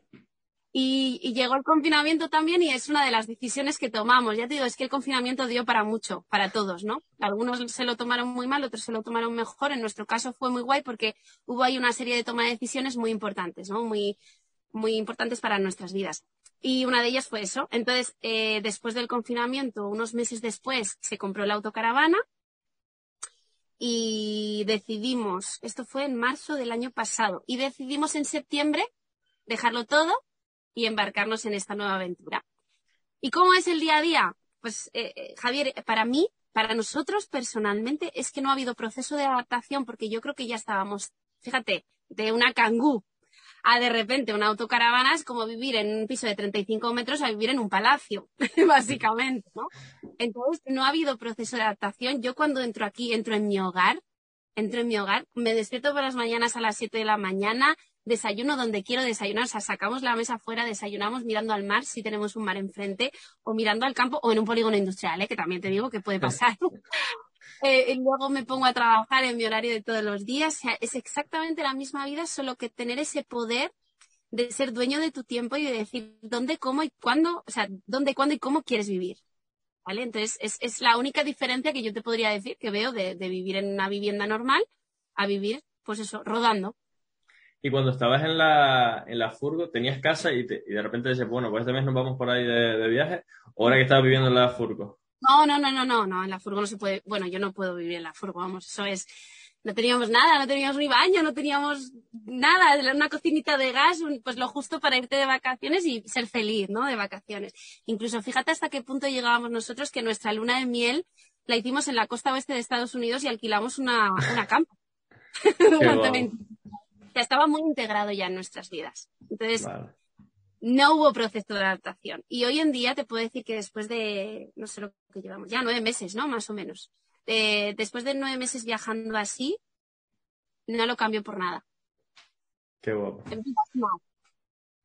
Y, llegó el confinamiento también y es una de las decisiones que tomamos. Ya te digo, es que el confinamiento dio para mucho, para todos, ¿no? Algunos se lo tomaron muy mal, otros se lo tomaron mejor. En nuestro caso fue muy guay porque hubo ahí una serie de toma de decisiones muy importantes, ¿no? Muy, muy importantes para nuestras vidas. Y una de ellas fue eso. Entonces, eh, después del confinamiento, unos meses después, se compró la autocaravana y decidimos, esto fue en marzo del año pasado, y decidimos en septiembre dejarlo todo y embarcarnos en esta nueva aventura. ¿Y cómo es el día a día? Pues, eh, eh, Javier, para mí, para nosotros personalmente, es que no ha habido proceso de adaptación porque yo creo que ya estábamos, fíjate, de una cangú a de repente una autocaravana es como vivir en un piso de 35 metros a vivir en un palacio, <laughs> básicamente, ¿no? Entonces, no ha habido proceso de adaptación. Yo cuando entro aquí, entro en mi hogar, entro en mi hogar, me despierto por las mañanas a las 7 de la mañana, desayuno donde quiero desayunar, o sea, sacamos la mesa fuera, desayunamos mirando al mar si tenemos un mar enfrente, o mirando al campo, o en un polígono industrial, ¿eh? que también te digo que puede pasar. <laughs> eh, luego me pongo a trabajar en mi horario de todos los días, o sea, es exactamente la misma vida, solo que tener ese poder de ser dueño de tu tiempo y de decir dónde, cómo y cuándo, o sea, dónde, cuándo y cómo quieres vivir. ¿Vale? Entonces, es, es la única diferencia que yo te podría decir que veo de, de vivir en una vivienda normal a vivir, pues eso, rodando. Y cuando estabas en la, en la furgo, tenías casa y, y de repente dices, bueno, pues este mes nos vamos por ahí de, de viaje, ahora que estabas viviendo en la furgo. No, no, no, no, no, no, en la furgo no se puede, bueno, yo no puedo vivir en la furgo, vamos, eso es, no teníamos nada, no teníamos ni baño, no teníamos nada, una cocinita de gas, pues lo justo para irte de vacaciones y ser feliz, ¿no? De vacaciones. Incluso fíjate hasta qué punto llegábamos nosotros que nuestra luna de miel la hicimos en la costa oeste de Estados Unidos y alquilamos una, una campa. <laughs> <laughs> estaba muy integrado ya en nuestras vidas. Entonces, no hubo proceso de adaptación. Y hoy en día te puedo decir que después de, no sé lo que llevamos, ya nueve meses, ¿no? Más o menos. después de nueve meses viajando así, no lo cambio por nada. Qué guapo.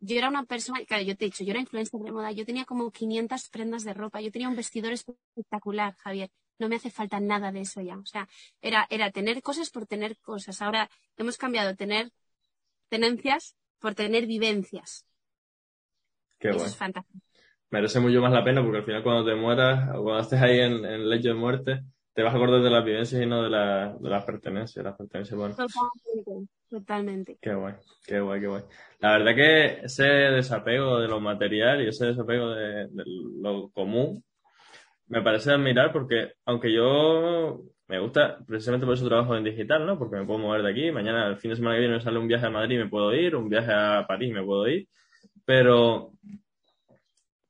Yo era una persona, claro, yo te he dicho, yo era influencer de moda, yo tenía como 500 prendas de ropa, yo tenía un vestidor espectacular, Javier no me hace falta nada de eso ya. O sea, era, era tener cosas por tener cosas. Ahora hemos cambiado tener tenencias por tener vivencias. Qué eso es fantástico. Merece mucho más la pena porque al final cuando te mueras o cuando estés ahí en, el lecho de muerte, te vas a acordar de las vivencias y no de, la, de las pertenencias. Las pertenencias bueno. Totalmente, totalmente. Qué guay, qué guay, qué guay. La verdad que ese desapego de lo material y ese desapego de lo común me parece admirar porque, aunque yo me gusta, precisamente por eso trabajo en digital, ¿no? Porque me puedo mover de aquí, mañana, el fin de semana que viene, me sale un viaje a Madrid, me puedo ir, un viaje a París, me puedo ir, pero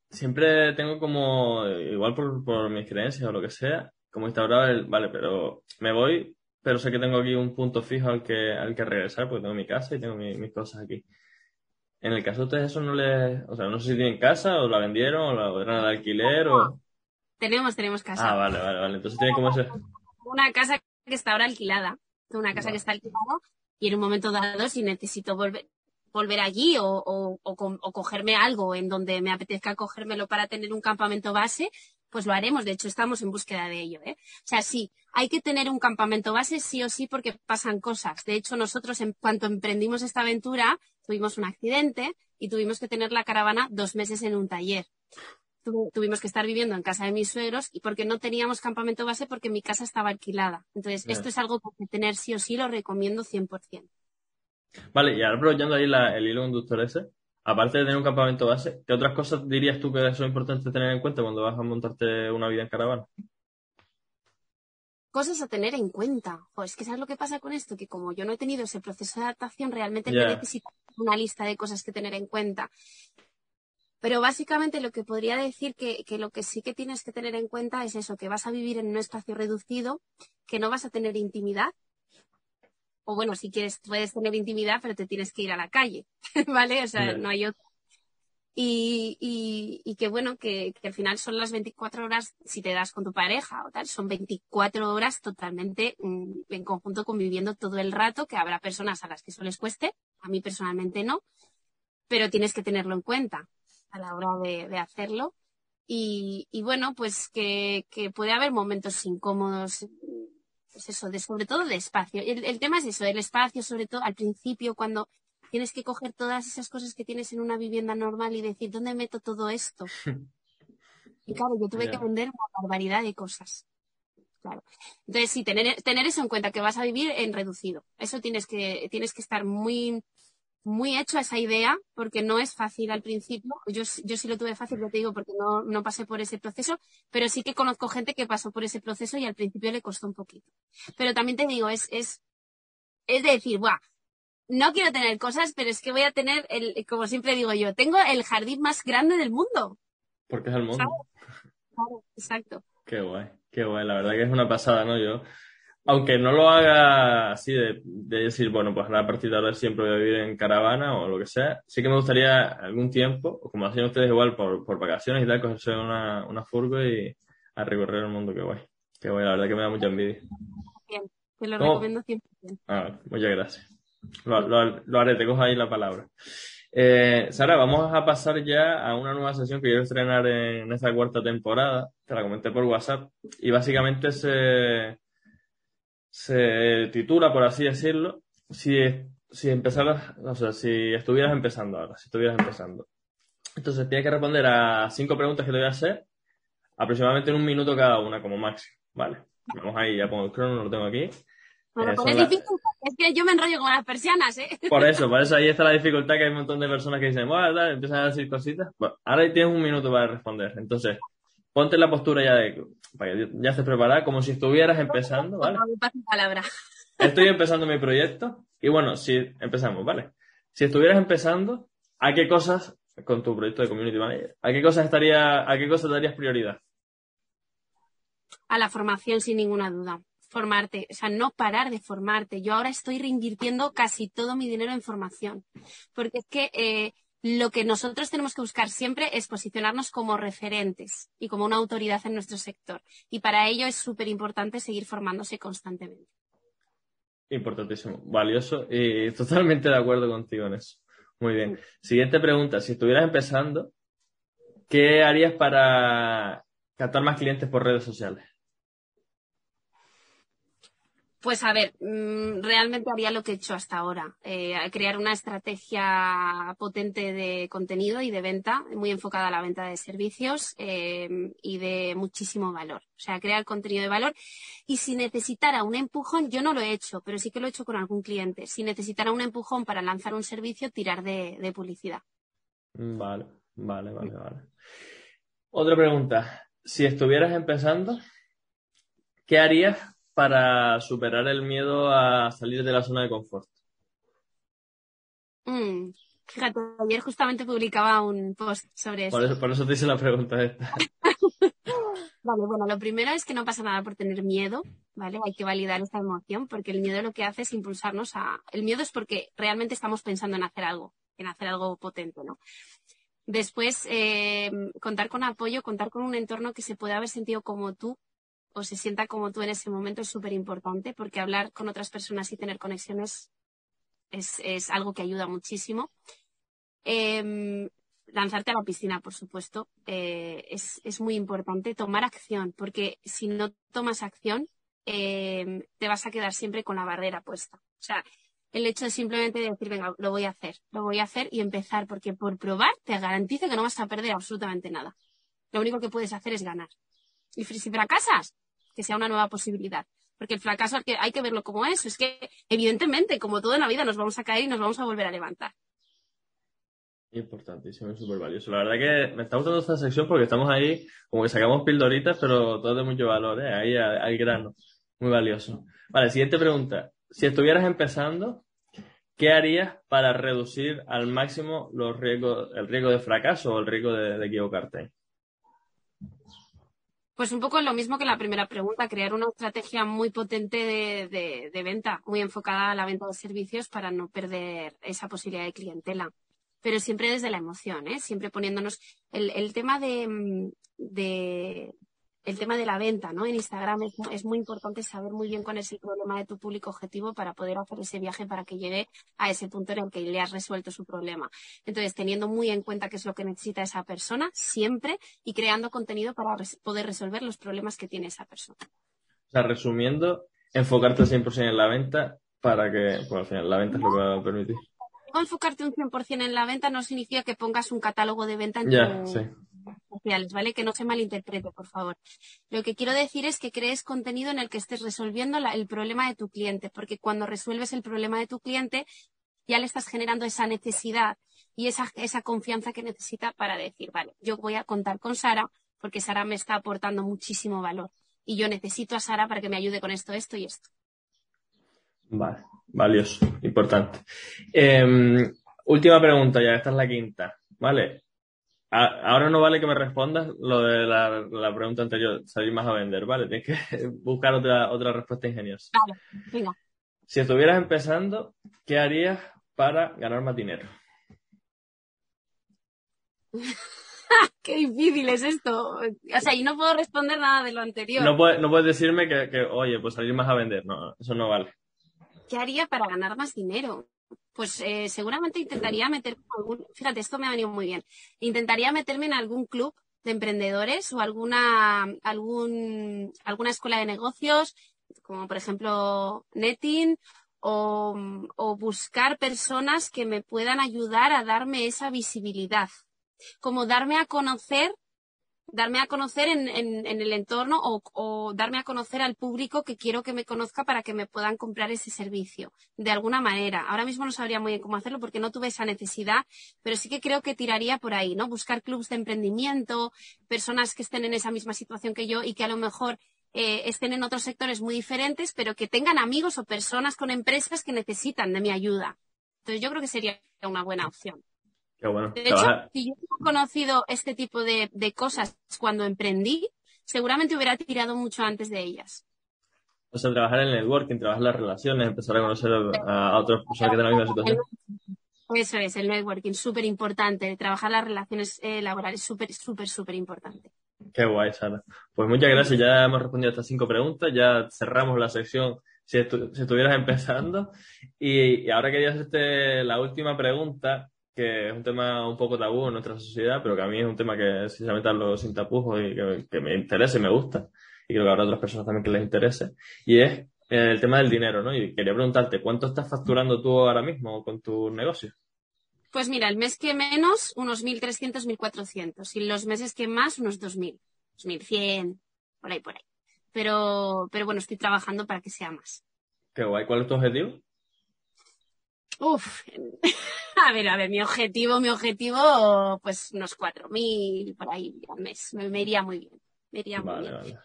siempre tengo como, igual por, por mis creencias o lo que sea, como instaurado el, vale, pero me voy, pero sé que tengo aquí un punto fijo al que, al que regresar, porque tengo mi casa y tengo mis cosas aquí. En el caso de ustedes eso no les, o sea, no sé si tienen casa o la vendieron o la eran de alquiler o... Tenemos, tenemos casa. Ah, vale, vale, vale. Entonces tiene como ese... Una casa que está ahora alquilada. Una casa que está alquilada y en un momento dado, si necesito volver, volver allí o, o, o, cogerme algo en donde me apetezca cogérmelo para tener un campamento base, pues lo haremos. De hecho, estamos en búsqueda de ello. ¿eh? O sea, sí, hay que tener un campamento base sí o sí porque pasan cosas. De hecho, nosotros en cuanto emprendimos esta aventura, tuvimos un accidente y tuvimos que tener la caravana dos meses en un taller. tuvimos que estar viviendo en casa de mis suegros y porque no teníamos campamento base porque mi casa estaba alquilada. Entonces, esto es algo que tener sí o sí, lo recomiendo 100%. Vale, y ahora aprovechando ahí el hilo conductor ese, aparte de tener un campamento base, ¿qué otras cosas dirías tú que son importantes tener en cuenta cuando vas a montarte una vida en caravana? Cosas a tener en cuenta. Pues es que ¿sabes lo que pasa con esto? Que como yo no he tenido ese proceso de adaptación, realmente necesito una lista de cosas que tener en cuenta. Pero básicamente lo que podría decir que, que, lo que sí que tienes que tener en cuenta es eso, que vas a vivir en un espacio reducido, que no vas a tener intimidad, o bueno, si quieres, puedes tener intimidad, pero te tienes que ir a la calle, <laughs> ¿vale? O sea, no hay otro. Y, y, y que bueno, que, que, al final son las 24 horas, si te das con tu pareja o tal, son 24 horas totalmente mm, en conjunto conviviendo todo el rato, que habrá personas a las que eso les cueste, a mí personalmente no, pero tienes que tenerlo en cuenta a la hora de, de hacerlo. Y, y, bueno, pues que, que puede haber momentos incómodos pues eso, de, sobre todo de espacio. El, el, tema es eso, el espacio, sobre todo al principio, cuando tienes que coger todas esas cosas que tienes en una vivienda normal y decir, ¿dónde meto todo esto? <laughs> y claro, yo tuve que vender una barbaridad de cosas. Claro. Entonces, sí, tener, tener eso en cuenta, que vas a vivir en reducido. Eso tienes que, tienes que estar muy, muy hecho a esa idea, porque no es fácil al principio. Yo, yo sí lo tuve fácil, ya te digo, porque no, no pasé por ese proceso, pero sí que conozco gente que pasó por ese proceso y al principio le costó un poquito. Pero también te digo, es, es, es decir, Buah, no quiero tener cosas, pero es que voy a tener, el, como siempre digo yo, tengo el jardín más grande del mundo. Porque es el mundo. Claro, exacto. Qué guay, qué guay. La verdad que es una pasada, ¿no? Yo, aunque no lo haga así de, decir, bueno, pues a partir de ahora siempre voy a vivir en caravana o lo que sea, sí que me gustaría algún tiempo, como hacían ustedes igual por, por vacaciones y tal, cogerse una, una furgo y a recorrer el mundo, qué guay. Qué guay, la verdad que me da mucha envidia. Bien, te lo recomiendo 100%. Ah, muchas gracias. Lo, lo, lo haré, te cojo ahí la palabra. Eh, Sara, vamos a pasar ya a una nueva sesión que quiero estrenar en esta cuarta temporada. Te la comenté por WhatsApp. Y básicamente se, se titula, por así decirlo, si, si empezaras, o sea, si estuvieras empezando ahora, si estuvieras empezando. Entonces tienes que responder a cinco preguntas que te voy a hacer, aproximadamente en un minuto cada una, como máximo. Vale. Vamos ahí, ya pongo el crono, lo tengo aquí. Bueno, es difícil, es que yo me enrollo con las persianas, ¿eh? <laughs> Por eso, por eso ahí está la dificultad que hay un montón de personas que dicen, bueno, empiezan a decir cositas. Bueno, ahora tienes un minuto para responder. Entonces, ponte la postura ya de, para que ya estés preparada, como si estuvieras empezando, ¿vale? palabra. Estoy empezando mi proyecto y bueno, si empezamos, ¿vale? Si estuvieras empezando, ¿a qué cosas, con tu proyecto de Community Manager, ¿a qué cosas estaría, a qué cosas darías prioridad? A la formación, sin ninguna duda formarte, o sea, no parar de formarte. Yo ahora estoy reinvirtiendo casi todo mi dinero en formación, porque es que eh, lo que nosotros tenemos que buscar siempre es posicionarnos como referentes y como una autoridad en nuestro sector. Y para ello es súper importante seguir formándose constantemente. Importantísimo, valioso y <laughs> totalmente de acuerdo contigo en eso. Muy bien. Siguiente pregunta. Si estuvieras empezando, ¿qué harías para captar más clientes por redes sociales? Pues a ver, mm, realmente haría lo que he hecho hasta ahora, eh, crear una estrategia potente de contenido y de venta, muy enfocada a la venta de servicios eh, y de muchísimo valor. O sea, crear contenido de valor. Y si necesitara un empujón, yo no lo he hecho, pero sí que lo he hecho con algún cliente. Si necesitara un empujón para lanzar un servicio, tirar de, de publicidad. Vale, vale, vale, vale. Otra pregunta. Si estuvieras empezando, ¿qué harías para superar el miedo a salir de la zona de confort? Mm, fíjate, ayer justamente publicaba un post sobre eso. Por eso, te hice la pregunta esta. <laughs> vale, bueno, lo primero es que no pasa nada por tener miedo, ¿vale? Hay que validar esta emoción porque el miedo lo que hace es impulsarnos a... El miedo es porque realmente estamos pensando en hacer algo, en hacer algo potente, ¿no? Después, eh, contar con apoyo, contar con un entorno que se pueda haber sentido como tú o se sienta como tú en ese momento es súper importante porque hablar con otras personas y tener conexiones es, es algo que ayuda muchísimo. Em, lanzarte a la piscina, por supuesto, eh, es, es, muy importante tomar acción, porque si no tomas acción, eh, te vas a quedar siempre con la barrera puesta. O sea, el hecho de simplemente decir, venga, lo voy a hacer, lo voy a hacer y empezar, porque por probar te garantizo que no vas a perder absolutamente nada. Lo único que puedes hacer es ganar. Y si fracasas, que sea una nueva posibilidad. Porque el fracaso hay que, verlo como eso. Es que, evidentemente, como todo en la vida, nos vamos a caer y nos vamos a volver a levantar. Importantísimo y súper valioso. La verdad que me está gustando esta sección porque estamos ahí, como que sacamos pildoritas, pero todo de mucho valor, ¿eh? ahí al grano. Muy valioso. Vale, siguiente pregunta. Si estuvieras empezando, ¿qué harías para reducir al máximo los riesgos, el riesgo de fracaso o el riesgo de, equivocarte? Pues un poco lo mismo que la primera pregunta, crear una estrategia muy potente de, de, venta, muy enfocada a la venta de servicios para no perder esa posibilidad de clientela pero siempre desde la emoción, ¿eh? siempre poniéndonos el, el tema de, mm, de, el tema de la venta, ¿no? En Instagram es, es, muy importante saber muy bien cuál es el problema de tu público objetivo para poder hacer ese viaje para que llegue a ese punto en el que le has resuelto su problema. Entonces, teniendo muy en cuenta qué es lo que necesita esa persona siempre y creando contenido para poder resolver los problemas que tiene esa persona. O sea, resumiendo, enfocarte 100% en la venta para que, pues al final, la venta es lo que va a permitir enfocarte un 100% en la venta no significa que pongas un catálogo de venta en tus ¿vale? Que no se malinterprete, por favor. Lo que quiero decir es que crees contenido en el que estés resolviendo el problema de tu cliente, porque cuando resuelves el problema de tu cliente, ya le estás generando esa necesidad y esa, esa confianza que necesita para decir, vale, yo voy a contar con Sara porque Sara me está aportando muchísimo valor y yo necesito a Sara para que me ayude con esto, esto y esto. Vale, valioso, importante. Em, última pregunta, ya esta es la quinta. Vale. Ahora no vale que me respondas lo de la, pregunta anterior, salir más a vender, ¿vale? Tienes que <laughs> buscar otra, otra respuesta ingeniosa. Vale, venga. Si estuvieras empezando, ¿qué harías para ganar más dinero? <laughs> Qué difícil es esto. O sea, y no puedo responder nada de lo anterior. No, puedes, no puedes decirme que, que, oye, pues salir más a vender. No, eso no vale. ¿qué haría para ganar más dinero? Pues eh, seguramente intentaría meterme en algún, fíjate, esto me ha venido muy bien, intentaría meterme en algún club de emprendedores o alguna, algún, alguna escuela de negocios, como por ejemplo Netting, o, o buscar personas que me puedan ayudar a darme esa visibilidad, como darme a conocer darme a conocer en, en, el entorno o, o, darme a conocer al público que quiero que me conozca para que me puedan comprar ese servicio, de alguna manera. Ahora mismo no sabría muy bien cómo hacerlo porque no tuve esa necesidad, pero sí que creo que tiraría por ahí, ¿no? Buscar clubs de emprendimiento, personas que estén en esa misma situación que yo y que a lo mejor eh, estén en otros sectores muy diferentes, pero que tengan amigos o personas con empresas que necesitan de mi ayuda. Entonces yo creo que sería una buena opción. De hecho, si yo hubiera conocido este tipo de, cosas cuando emprendí, seguramente hubiera tirado mucho antes de ellas. O sea, trabajar en el networking, trabajar las relaciones, empezar a conocer a, otras personas que tienen la misma situación. Eso es, el networking, súper importante. Trabajar las relaciones eh, laborales, súper, súper, súper importante. Qué guay, Sara. Pues muchas gracias. Ya hemos respondido a estas cinco preguntas. Ya cerramos la sección si, estuvieras empezando. Y, y, ahora quería hacerte la última pregunta, que es un tema un poco tabú en nuestra sociedad, pero que a mí es un tema que sinceramente hablo sin tapujos y que, me interesa y me gusta. Y creo que habrá otras personas también que les interese. Y es el tema del dinero, ¿no? Y quería preguntarte, ¿cuánto estás facturando tú ahora mismo con tu negocio? Pues mira, el mes que menos, unos 1.300, 1.400. Y los meses que más, unos 2.000. 2.100, por ahí, por ahí. Pero, pero bueno, estoy trabajando para que sea más. Qué guay. ¿Cuál es tu objetivo? Uf, <laughs> a ver, a ver, mi objetivo, mi objetivo, pues unos 4.000 por ahí al mes. Me, iría muy bien. Me iría muy bien.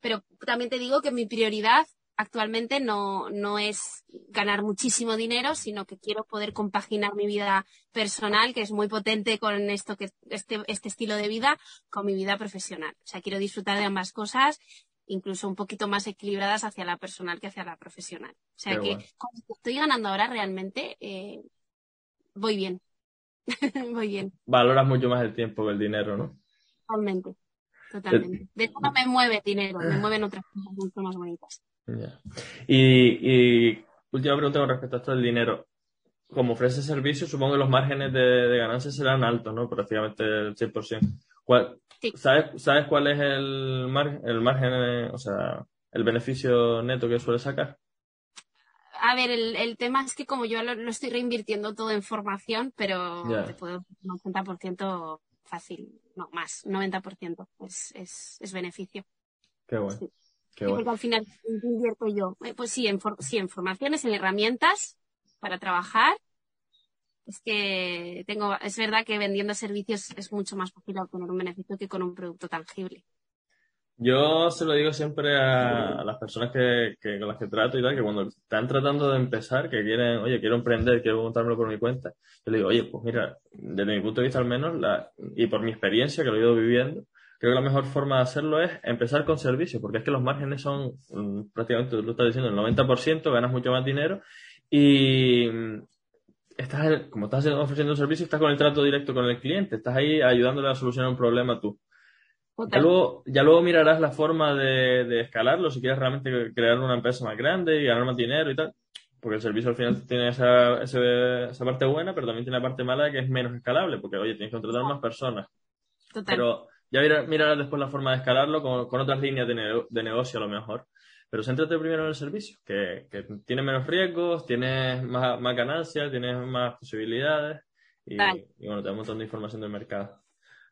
Pero, también te digo que mi prioridad actualmente no, no es ganar muchísimo dinero, sino que quiero poder compaginar mi vida personal, que es muy potente con esto que, este, este estilo de vida, con mi vida profesional. O sea, quiero disfrutar de ambas cosas incluso un poquito más equilibradas hacia la personal que hacia la profesional. O sea que estoy ganando ahora realmente, eh, voy bien. <laughs> voy bien. Valoras mucho más el tiempo que el dinero, ¿no? Totalmente. Totalmente. De hecho, no me mueve dinero, me mueven otras cosas mucho más bonitas. Y, y última pregunta con respecto a esto del dinero. como ofrece servicio, supongo que los márgenes de, de ganancia serán altos, ¿no? Prácticamente el 100%. ¿Cuál, ¿sabes, ¿Sabes cuál es el, mar, el margen, eh, o sea, el beneficio neto que suele sacar? A ver, el, el tema es que como yo lo, estoy reinvirtiendo todo en formación, pero te puedo un 80% fácil, no, más, 90% es, es, es beneficio. Qué bueno. Qué bueno. Porque al final invierto yo. Eh, pues sí en, sí, en formaciones, en herramientas para trabajar. Es que tengo, es verdad que vendiendo servicios es mucho más fácil obtener un beneficio que con un producto tangible. Yo se lo digo siempre a, las personas que, con las que trato y tal, que cuando están tratando de empezar, que quieren, oye, quiero emprender, quiero montármelo por mi cuenta, yo le digo, oye, pues mira, desde mi punto de vista al menos, la, y por mi experiencia que lo he ido viviendo, creo que la mejor forma de hacerlo es empezar con servicios, porque es que los márgenes son mm, prácticamente, tú lo estás diciendo, el 90%, ganas mucho más dinero y estás, como estás ofreciendo un servicio, estás con el trato directo con el cliente, estás ahí ayudándole a solucionar un problema tú. Ya luego, ya luego mirarás la forma de, de, escalarlo si quieres realmente crear una empresa más grande y ganar más dinero y tal. Porque el servicio al final tiene esa, esa, parte buena, pero también tiene la parte mala que es menos escalable, porque oye, tienes que contratar más personas. Pero ya mirarás después la forma de escalarlo con, con otras líneas de, de, negocio a lo mejor. Pero céntrate primero en el servicio, que, que tiene menos riesgos, tienes más, más ganancias, tienes más posibilidades y, y bueno, te da un montón de información del mercado.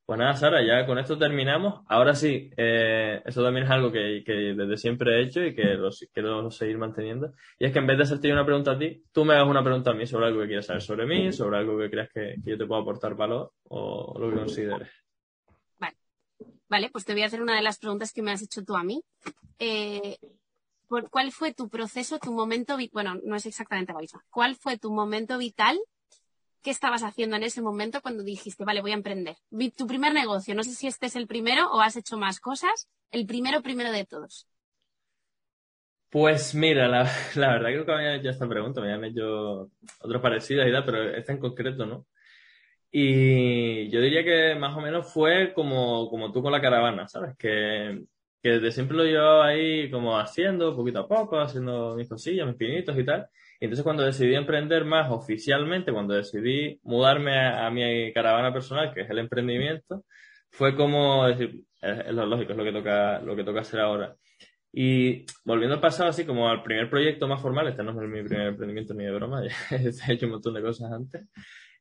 Pues nada, Sara, ya con esto terminamos. Ahora sí, eh, eso también es algo que, desde siempre he hecho y que lo, quiero seguir manteniendo. Y es que en vez de hacerte una pregunta a ti, tú me hagas una pregunta a mí sobre algo que quieras saber sobre mí, sobre algo que creas que, yo te puedo aportar valor o lo que consideres. Vale. Vale, pues te voy a hacer una de las preguntas que me has hecho tú a mí. Eh, ¿Cuál fue tu proceso, tu momento, bueno, no es exactamente la misma. ¿Cuál fue tu momento vital ¿Qué estabas haciendo en ese momento cuando dijiste, vale, voy a emprender? Tu primer negocio, no sé si este es el primero o has hecho más cosas, el primero, primero de todos. Pues mira, la, <laughs> verdad creo que me habían hecho esta pregunta, me habían hecho otras parecidas y tal, pero esta en concreto no. Y yo diría que más o menos fue como, como tú con la caravana, ¿sabes? Que, que desde siempre lo llevaba ahí como haciendo, poquito a poco, haciendo mis cosillas, mis pinitos y tal. Y entonces cuando decidí emprender más oficialmente, cuando decidí mudarme a, mi caravana personal, que es el emprendimiento, fue como decir, es, lo lógico, es lo que toca, lo que toca hacer ahora. Y volviendo al pasado, así como al primer proyecto más formal, este no es mi primer emprendimiento ni de broma, <laughs> ya he hecho un montón de cosas antes.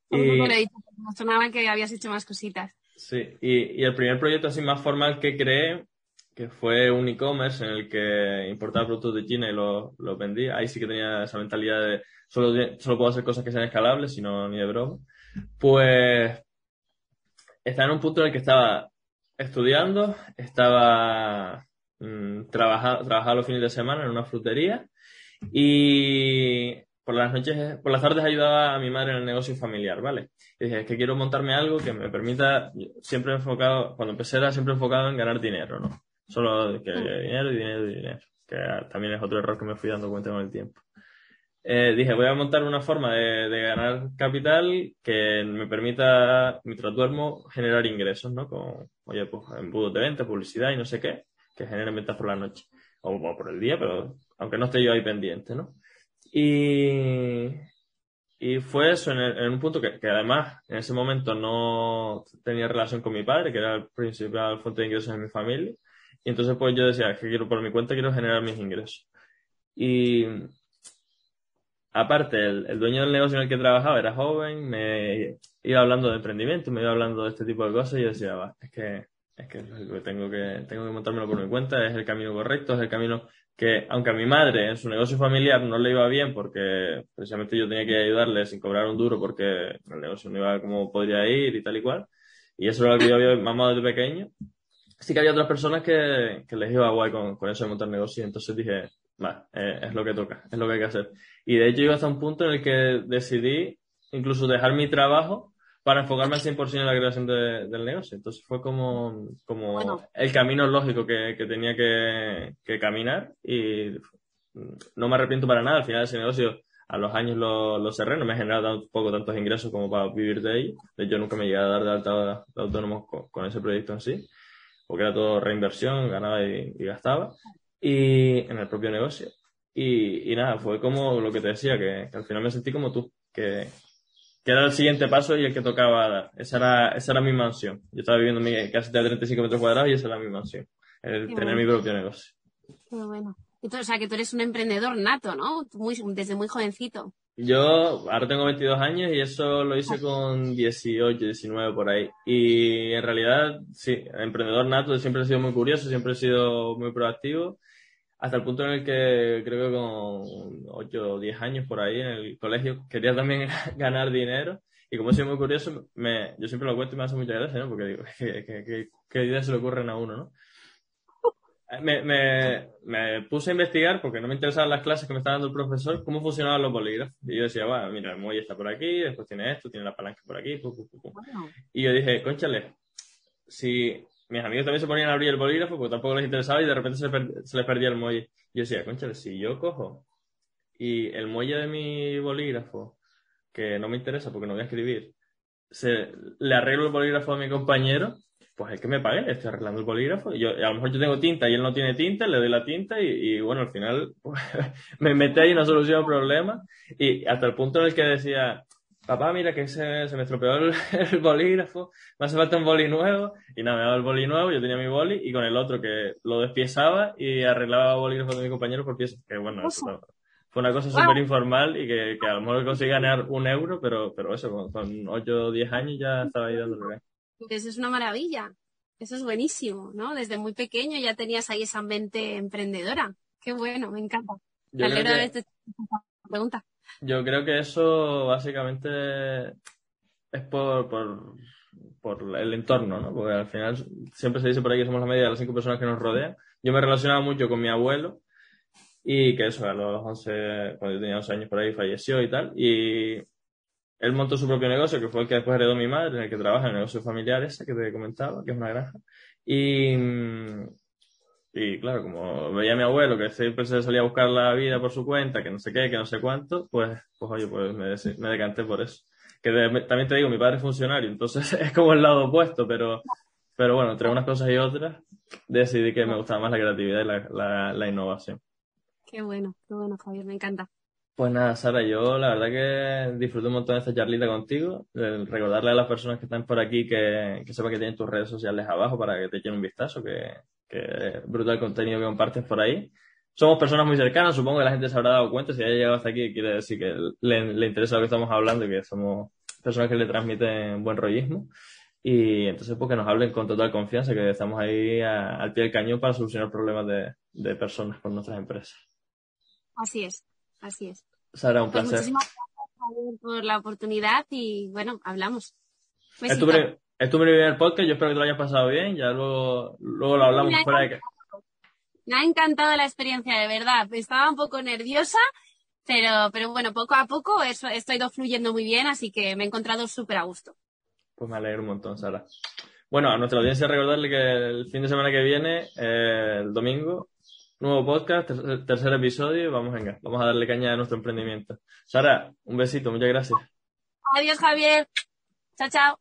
Y, me sonaba que habías hecho más cositas. Sí, y, y el primer proyecto así más formal que creé que fue un e-commerce en el que importaba productos de China y los lo vendía. Ahí sí que tenía esa mentalidad de solo, solo puedo hacer cosas que sean escalables, sino ni de broma. Pues estaba en un punto en el que estaba estudiando, estaba mmm, trabajando, los fines de semana en una frutería y por las noches, por las tardes ayudaba a mi madre en el negocio familiar, ¿vale? Y dije, es que quiero montarme algo que me permita, siempre enfocado, cuando empecé era siempre enfocado en ganar dinero, ¿no? Solo que mm. dinero y dinero y dinero. Que también es otro error que me fui dando cuenta con el tiempo. Eh, dije, voy a montar una forma de, ganar capital que me permita, mientras duermo, generar ingresos, ¿no? Con, oye, pues embudos de venta, publicidad y no sé qué, que generen ventas por la noche. O, por el día, pero aunque no esté yo ahí pendiente, ¿no? Y, y fue eso en, en un punto que, que, además en ese momento no tenía relación con mi padre, que era el principal fuente de ingresos en mi familia. Y entonces pues yo decía, que quiero por mi cuenta quiero generar mis ingresos. Y aparte, el, dueño del negocio en el que trabajaba era joven, me iba hablando de emprendimiento, me iba hablando de este tipo de cosas y yo decía, es que, es que tengo que, tengo que montármelo por mi cuenta, es el camino correcto, es el camino que, aunque a mi madre en su negocio familiar no le iba bien porque precisamente yo tenía que ayudarle sin cobrar un duro porque el negocio no iba como podría ir y tal y cual, y eso era lo que yo había mamado desde pequeño, sí que había otras personas que, que les iba guay con, con eso de montar negocios, entonces dije, va, eh, es lo que toca, es lo que hay que hacer. Y de hecho iba hasta un punto en el que decidí incluso dejar mi trabajo para enfocarme al 100% en la creación del negocio. Entonces fue como, como el camino lógico que, que tenía que, que, caminar y no me arrepiento para nada. Al final ese negocio a los años lo, lo cerré, no me ha generado tampoco tantos ingresos como para vivir de ello. De hecho, nunca me llegué a dar de alta de autónomos con ese proyecto en sí porque era todo reinversión, ganaba y, gastaba, y en el propio negocio. Y, y, nada, fue como lo que te decía, que, al final me sentí como tú, que, que era el siguiente paso y el que tocaba dar. Esa era, esa era mi mansión. Yo estaba viviendo en mi casa de 35 metros cuadrados y esa era mi mansión. El Qué tener bueno. mi propio negocio. Qué bueno. Y tú- o sea, que tú eres un emprendedor nato, ¿no? Muy, desde muy jovencito. Yo ahora tengo 22 años y eso lo hice con 18, 19 por ahí. Y en realidad, sí, emprendedor nato, siempre he sido muy curioso, siempre he sido muy proactivo, hasta el punto en el que creo que con 8 o 10 años por ahí en el colegio quería también <laughs> ganar dinero. Y como soy muy curioso, me, yo siempre lo cuento y me hace mucha gracia, ¿no? Porque digo, <laughs> ¿qué, qué, qué- qué ideas se le ocurren a uno, ¿no? Me, me, me puse a investigar porque no me interesaban las clases que me estaba dando el profesor, cómo funcionaban los bolígrafos. Y yo decía, bueno, mira, el muelle está por aquí, después tiene esto, tiene la palanca por aquí, pu, pu, pu, pu". Bueno, Y yo dije, conchale, si mis amigos también se ponían a abrir el bolígrafo, porque tampoco les interesaba y de repente se, per- se les perdía el muelle. Y yo decía, conchale, si yo cojo y el muelle de mi bolígrafo, que no me interesa porque no voy a escribir, se, le arreglo el bolígrafo a mi compañero, pues es que me pague, le estoy arreglando el bolígrafo. Y yo, a lo mejor yo tengo tinta y él no tiene tinta, le doy la tinta y, y, bueno, al final <laughs> pues, me mete ahí una solución al problema. Y hasta el punto en el que decía, papá, mira que se, se me estropeó el, <laughs> el bolígrafo, me hace falta un boli nuevo. Y nada, me daba el boli nuevo, yo tenía mi boli y con el otro que lo despiezaba y arreglaba bolígrafos de mi compañero por piezas. Que bueno, eso no- fue una cosa súper informal y que, que a lo mejor conseguí ganar un euro, pero, pero eso, con, con 8 o 10 años ya estaba ahí dándole eso es una maravilla. Eso es buenísimo, ¿no? Desde muy pequeño ya tenías ahí esa mente emprendedora. Qué bueno, me encanta. Yo creo, que, esta pregunta. yo creo que eso básicamente es por, por, por el entorno, ¿no? Porque al final siempre se dice por ahí que somos la media de las cinco personas que nos rodean. Yo me relacionaba mucho con mi abuelo y que eso, a los 11, cuando yo tenía 11 años por ahí, falleció y tal. Y él montó su propio negocio, que fue el que después heredó mi madre, en el que trabaja en el negocio familiar ese que te comentaba, que es una granja. Y, mm, y claro, como veía a mi abuelo que siempre se salía a buscar la vida por su cuenta, que no sé qué, que no sé cuánto, pues, pues oye, pues me, me decanté por eso. Que también te digo, mi padre es funcionario, entonces <laughs> es como el lado opuesto, pero, pero bueno, entre unas cosas y otras, decidí que me gustaba más la creatividad y la, la, la innovación. Qué bueno, qué bueno, Javier, me encanta. Pues nada, Sara, yo la verdad que disfruté un montón de esta charlita contigo. Recordarle a las personas que están por aquí que, que sepan que tienen tus redes sociales abajo para que te echen un vistazo, que, brutal contenido que compartes por ahí. Somos personas muy cercanas, supongo que la gente se habrá dado cuenta. Si haya llegado hasta aquí, quiere decir que le, le interesa lo que estamos hablando y que somos personas que le transmiten buen rollismo. Y entonces, pues que nos hablen con total confianza, que estamos ahí al pie del cañón para solucionar problemas de, de personas con nuestras empresas. Así es, así es. Sara, un Pues placer. muchísimas gracias, por la oportunidad y bueno, hablamos. Es tu, Besito. pri- es tu primer podcast, yo espero que te lo hayas pasado bien, ya luego, luego lo hablamos Me ha fuera de... ca- Me ha encantado la experiencia, de verdad. Estaba un poco nerviosa, pero, pero bueno, poco a poco eso, esto ha ido fluyendo muy bien, así que me he encontrado súper a gusto. Pues me alegro un montón, Sara. Bueno, a nuestra audiencia recordarle que el fin de semana que viene, eh, el domingo, nuevo podcast, tercer, tercer episodio, y vamos, venga, vamos a darle caña a nuestro emprendimiento. Sara, un besito, muchas gracias. Adiós, Javier. Chao, chao.